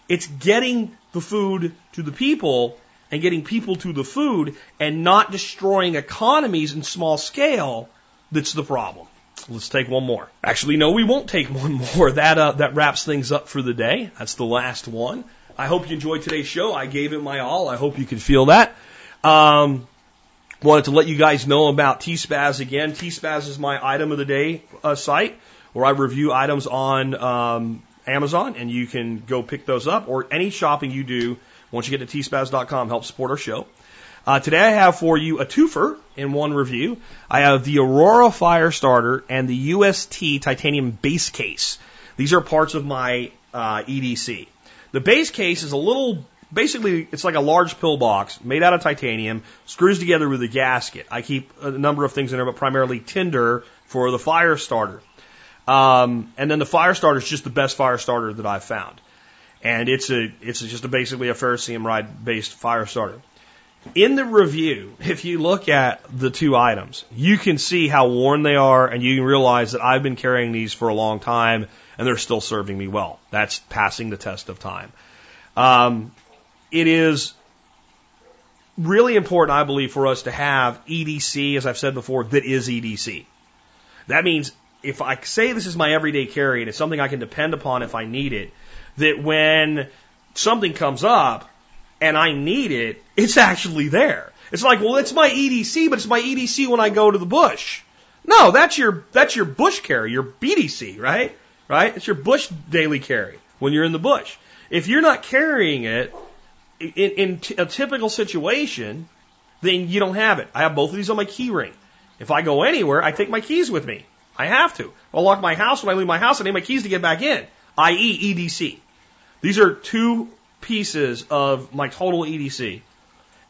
It's getting the food to the people and getting people to the food and not destroying economies in small scale that's the problem. Let's take one more. Actually, no, we won't take one more. That uh, that wraps things up for the day. That's the last one. I hope you enjoyed today's show. I gave it my all. I hope you can feel that. Um, wanted to let you guys know about T-Spaz again. T-Spaz is my item of the day uh, site where I review items on um, Amazon, and you can go pick those up, or any shopping you do once you get to tspaz.com help support our show. Uh, today I have for you a twofer in one review. I have the Aurora Fire Starter and the UST Titanium Base Case. These are parts of my uh, EDC. The base case is a little, basically, it's like a large pill box made out of titanium, screws together with a gasket. I keep a number of things in there, but primarily tinder for the fire starter. Um, and then the fire starter is just the best fire starter that I've found. And it's a, it's just a basically a ferrocerium ride based fire starter. In the review, if you look at the two items, you can see how worn they are and you can realize that I've been carrying these for a long time and they're still serving me well. That's passing the test of time. Um, it is really important, I believe, for us to have EDC, as I've said before, that is EDC. That means if I say this is my everyday carry and it's something I can depend upon if I need it, that when something comes up and I need it, it's actually there. It's like, well, it's my EDC, but it's my EDC when I go to the bush. No, that's your that's your bush carry, your BDC, right? Right? It's your bush daily carry when you're in the bush. If you're not carrying it in, in t- a typical situation, then you don't have it. I have both of these on my key ring. If I go anywhere, I take my keys with me. I have to. I'll lock my house when I leave my house. I need my keys to get back in, i.e. EDC. These are two pieces of my total EDC.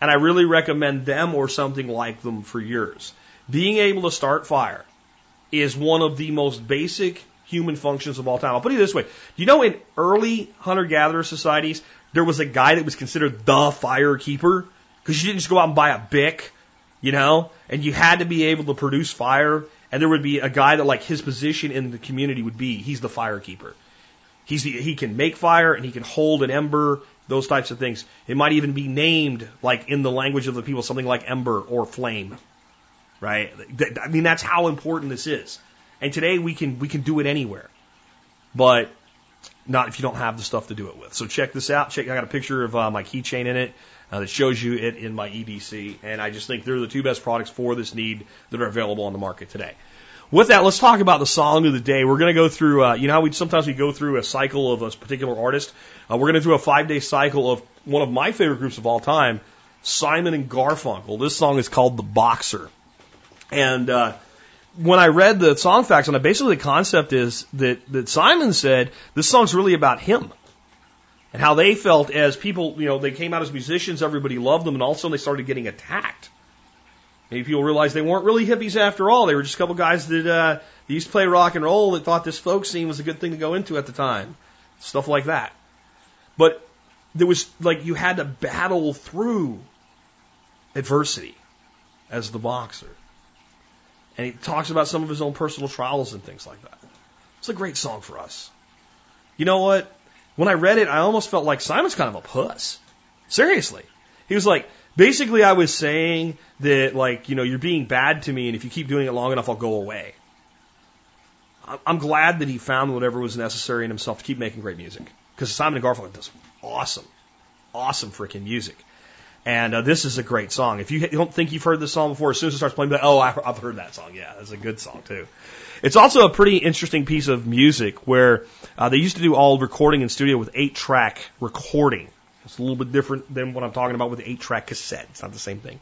And I really recommend them or something like them for yours. Being able to start fire is one of the most basic human functions of all time. I'll put it this way. You know, in early hunter-gatherer societies, there was a guy that was considered the fire keeper because you didn't just go out and buy a Bic, you know, and you had to be able to produce fire and there would be a guy that like his position in the community would be he's the fire keeper. He's the, he can make fire and he can hold an ember those types of things. It might even be named like in the language of the people, something like ember or flame, right? I mean, that's how important this is. And today we can we can do it anywhere, but not if you don't have the stuff to do it with. So check this out. Check. I got a picture of uh, my keychain in it uh, that shows you it in my EDC, and I just think they're the two best products for this need that are available on the market today. With that, let's talk about the song of the day. We're going to go through, uh, you know how we sometimes we go through a cycle of a particular artist. Uh, we're going to do a five day cycle of one of my favorite groups of all time, Simon and Garfunkel. This song is called The Boxer. And uh, when I read the song facts it, basically the concept is that, that Simon said this song's really about him and how they felt as people, you know, they came out as musicians, everybody loved them, and all of a sudden they started getting attacked. Maybe people realized they weren't really hippies after all. They were just a couple guys that uh, used to play rock and roll that thought this folk scene was a good thing to go into at the time. Stuff like that. But there was like you had to battle through adversity as the boxer. And he talks about some of his own personal trials and things like that. It's a great song for us. You know what? When I read it, I almost felt like Simon's kind of a puss. Seriously. He was like, basically, I was saying that, like, you know, you're being bad to me, and if you keep doing it long enough, I'll go away. I'm glad that he found whatever was necessary in himself to keep making great music. Because Simon and Garfunkel does awesome, awesome freaking music. And uh, this is a great song. If you don't think you've heard this song before, as soon as it starts playing, oh, I've heard that song. Yeah, it's a good song too. It's also a pretty interesting piece of music where uh, they used to do all recording in studio with eight track recording. It's a little bit different than what I'm talking about with eight track cassette. It's not the same thing.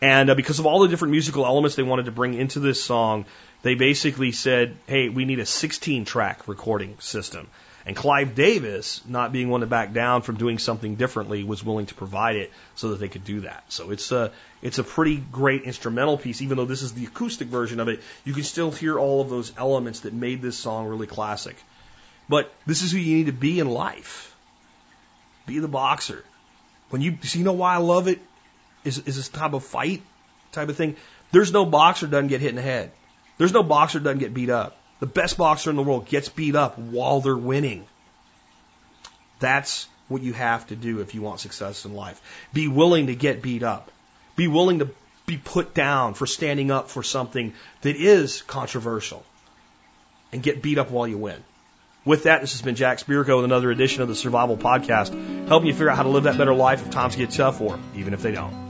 And uh, because of all the different musical elements they wanted to bring into this song, they basically said, hey, we need a 16 track recording system. And Clive Davis, not being one to back down from doing something differently, was willing to provide it so that they could do that. So it's a it's a pretty great instrumental piece, even though this is the acoustic version of it. You can still hear all of those elements that made this song really classic. But this is who you need to be in life. Be the boxer. When you so you know why I love it is is this type of fight type of thing. There's no boxer doesn't get hit in the head. There's no boxer doesn't get beat up. The best boxer in the world gets beat up while they're winning. That's what you have to do if you want success in life. Be willing to get beat up. Be willing to be put down for standing up for something that is controversial and get beat up while you win. With that, this has been Jack Spirko with another edition of the Survival Podcast, helping you figure out how to live that better life if times get tough or even if they don't.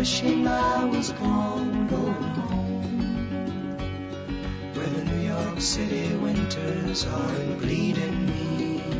Wishing I was gone, going home. Where the New York City winters are bleeding me,